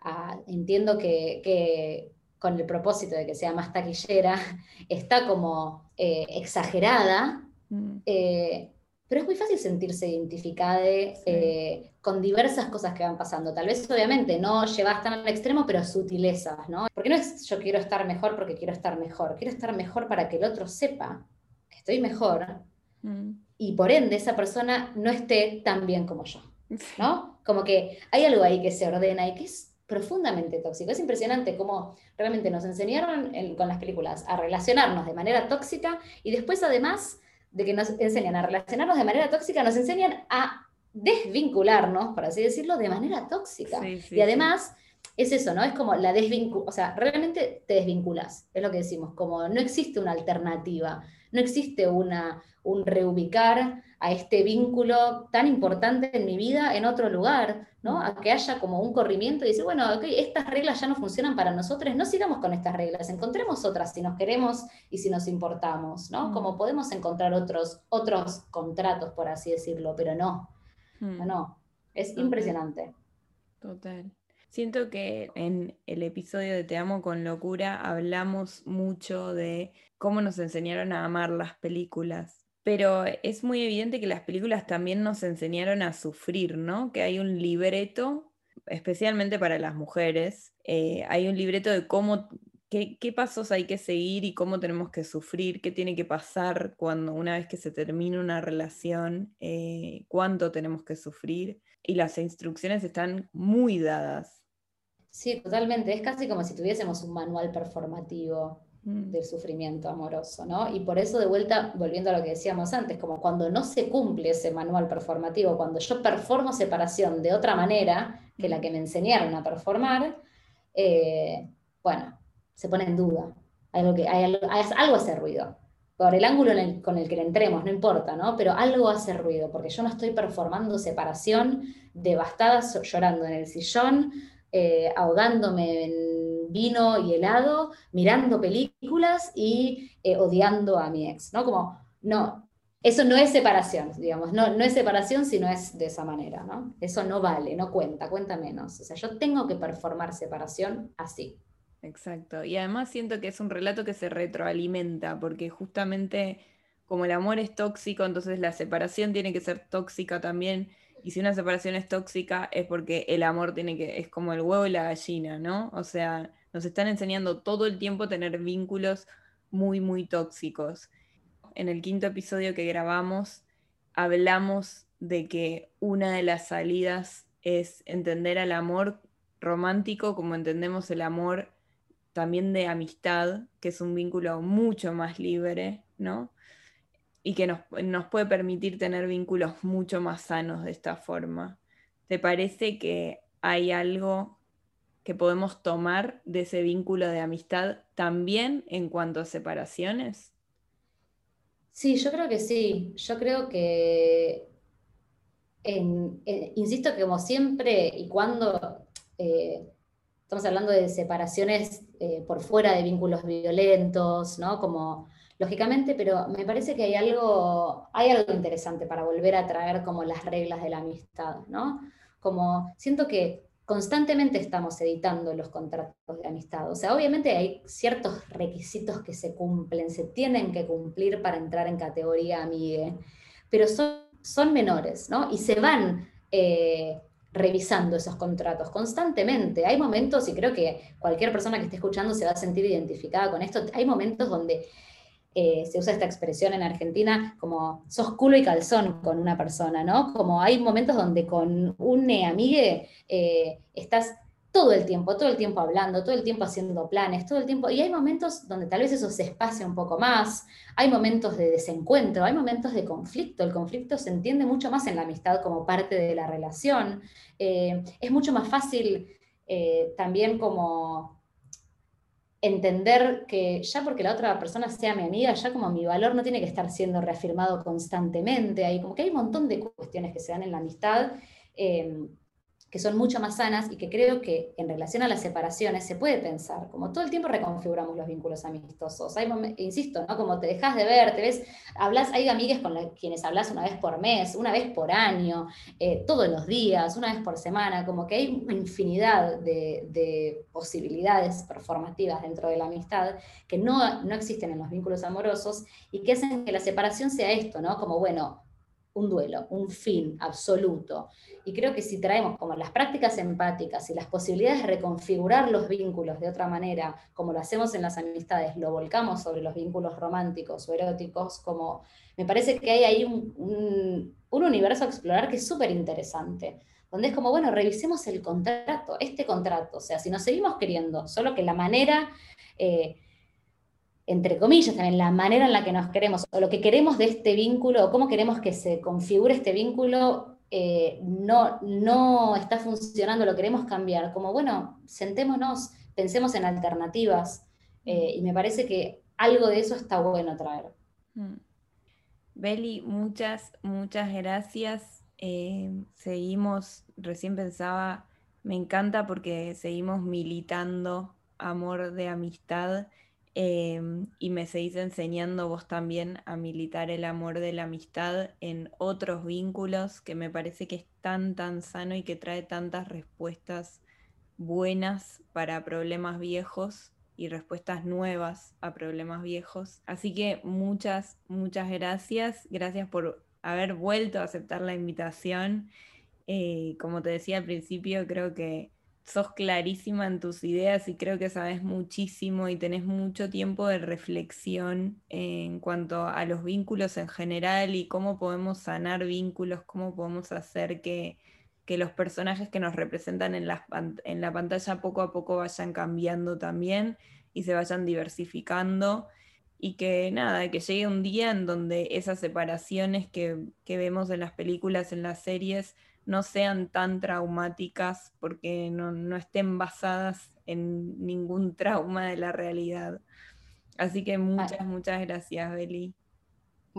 ah, entiendo que, con el propósito de que sea más taquillera, está como exagerada, mm. Pero es muy fácil sentirse identificada eh, con diversas cosas que van pasando. Tal vez, obviamente, no llevas tan al extremo, pero sutilezas, ¿no? Porque no es yo quiero estar mejor porque quiero estar mejor. Quiero estar mejor para que el otro sepa que estoy mejor mm. y por ende esa persona no esté tan bien como yo, ¿no? Como que hay algo ahí que se ordena y que es profundamente tóxico. Es impresionante cómo realmente nos enseñaron con las películas a relacionarnos de manera tóxica y después además de que nos enseñan a relacionarnos de manera tóxica, nos enseñan a desvincularnos, por así decirlo, de manera tóxica. y además, es eso, ¿no? Es como la desvinculación, o sea, realmente te desvinculas, es lo que decimos, como no existe una alternativa, no existe una, un reubicar a este vínculo tan importante en mi vida en otro lugar, ¿no? A que haya como un corrimiento y decir, bueno, ok, estas reglas ya no funcionan para nosotros, no sigamos con estas reglas, encontremos otras si nos queremos y si nos importamos, ¿no? Mm. Como podemos encontrar otros, otros contratos, por así decirlo, pero no, mm. no, es impresionante. Total. Siento que en el episodio de Te amo con locura hablamos mucho de cómo nos enseñaron a amar las películas pero es muy evidente que las películas también nos enseñaron a sufrir, ¿no? Que hay un libreto, especialmente para las mujeres, eh, hay un libreto de cómo, qué, pasos hay que seguir y cómo tenemos que sufrir, qué tiene que pasar cuando una vez que se termina una relación, eh, cuánto tenemos que sufrir. Y las instrucciones están muy dadas. Sí, totalmente. Es casi como si tuviésemos un manual performativo Mm. del sufrimiento amoroso, ¿no? Y por eso de vuelta, volviendo a lo que decíamos antes, como cuando no se cumple ese manual performativo, cuando yo performo separación de otra manera que la que me enseñaron a performar, eh, bueno, se pone en duda. Hay algo, que, hay algo, hace ruido. Por el ángulo con el que le entremos, no importa, ¿no? Pero algo hace ruido, porque yo no estoy performando separación devastada, llorando en el sillón, eh, ahogándome en vino y helado, mirando películas y eh, odiando a mi ex, ¿no? Como, no, eso no es separación, digamos, no, no es separación si no es de esa manera, ¿no? Eso no vale, no cuenta, cuenta menos. O sea, yo tengo que performar separación así. Exacto. Y además siento que es un relato que se retroalimenta, porque justamente como el amor es tóxico, entonces la separación tiene que ser tóxica también y si una separación es tóxica es porque el amor tiene que, es como el huevo y la gallina, ¿no? O sea, nos están enseñando todo el tiempo a tener vínculos muy, muy tóxicos. En el quinto episodio que grabamos, hablamos de que una de las salidas es entender al amor romántico como entendemos el amor también de amistad, que es un vínculo mucho más libre, ¿no? Y que nos, puede permitir tener vínculos mucho más sanos de esta forma. ¿Te parece que hay algo que podemos tomar de ese vínculo de amistad también en cuanto a separaciones? Sí, yo creo que sí. Yo creo que, insisto que como siempre y cuando eh, estamos hablando de separaciones eh, por fuera de vínculos violentos, ¿no? Como lógicamente, pero me parece que hay algo, hay algo interesante para volver a traer como las reglas de la amistad, ¿no? Como siento que constantemente estamos editando los contratos de amistad. O sea, obviamente hay ciertos requisitos que se cumplen, se tienen que cumplir para entrar en categoría amigue, pero son, son menores, ¿no? Y se van eh, revisando esos contratos constantemente. Hay momentos, y creo que cualquier persona que esté escuchando se va a sentir identificada con esto, hay momentos donde eh, se usa esta expresión en Argentina como sos culo y calzón con una persona, ¿no? Como hay momentos donde con un amigue eh, estás todo el tiempo, todo el tiempo hablando, todo el tiempo haciendo planes, todo el tiempo, y hay momentos donde tal vez eso se espacia un poco más, hay momentos de desencuentro, hay momentos de conflicto, el conflicto se entiende mucho más en la amistad como parte de la relación, eh, es mucho más fácil también como entender que ya porque la otra persona sea mi amiga, ya como mi valor no tiene que estar siendo reafirmado constantemente. Hay como que hay un montón de cuestiones que se dan en la amistad em, que son mucho más sanas y que creo que en relación a las separaciones se puede pensar, como todo el tiempo reconfiguramos los vínculos amistosos. Hay insisto, ¿no? Como te dejas de ver, te ves, hablas, hay amigas con quienes hablas una vez por mes, una vez por año, eh, todos los días, una vez por semana, como que hay una infinidad de, de, posibilidades performativas dentro de la amistad que no, no existen en los vínculos amorosos y que hacen que la separación sea esto, ¿no? Como, bueno, un duelo, un fin absoluto. Y creo que si traemos como las prácticas empáticas y las posibilidades de reconfigurar los vínculos de otra manera, como lo hacemos en las amistades, lo volcamos sobre los vínculos románticos o eróticos, como me parece que hay ahí un, universo a explorar que es súper interesante, donde es como, bueno, revisemos el contrato, este contrato, o sea, si nos seguimos queriendo, solo que la manera... Eh, entre comillas, también la manera en la que nos queremos, o lo que queremos de este vínculo, o cómo queremos que se configure este vínculo, eh, no, no está funcionando, lo queremos cambiar. Como, bueno, sentémonos, pensemos en alternativas, eh, y me parece que algo de eso está bueno traer. Mm. Beli, muchas, muchas gracias. Eh, seguimos, recién pensaba, me encanta porque seguimos militando amor de amistad Em, y me seguís enseñando vos también a militar el amor de la amistad en otros vínculos que me parece que es tan, tan sano y que trae tantas respuestas buenas para problemas viejos y respuestas nuevas a problemas viejos. Así que muchas, muchas gracias. Gracias por haber vuelto a aceptar la invitación. Eh, como te decía al principio, creo que sos clarísima en tus ideas y creo que sabes muchísimo y tenés mucho tiempo de reflexión en cuanto a los vínculos en general y cómo podemos sanar vínculos, cómo podemos hacer que, los personajes que nos representan en la, en la pantalla poco a poco vayan cambiando también y se vayan diversificando. Y que nada, que llegue un día en donde esas separaciones que, que vemos en las películas, en las series, no sean tan traumáticas porque no, estén basadas en ningún trauma de la realidad. Así que muchas, muchas gracias, Beli.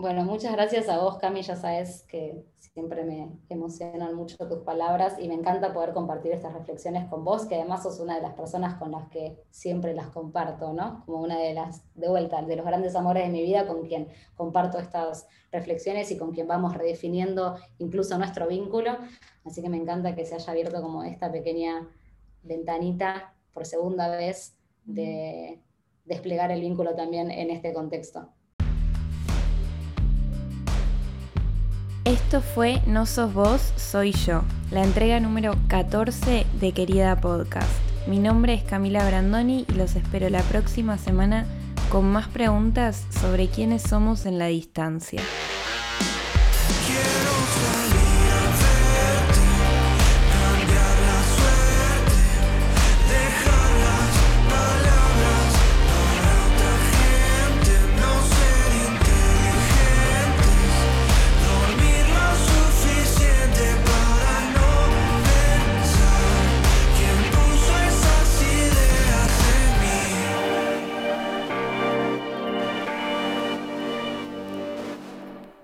Bueno, muchas gracias a vos, Cami. Ya sabes que siempre me emocionan mucho tus palabras y me encanta poder compartir estas reflexiones con vos, que además sos una de las personas con las que siempre las comparto, ¿no? Como una de las, de vuelta, de los grandes amores de mi vida, con quien comparto estas reflexiones y con quien vamos redefiniendo incluso nuestro vínculo. Así que me encanta que se haya abierto como esta pequeña ventanita por segunda vez de desplegar el vínculo también en este contexto. Esto fue No sos vos, soy yo, la entrega número 14 de Querida Podcast. Mi nombre es Camila Brandoni y los espero la próxima semana con más preguntas sobre quiénes somos en la distancia.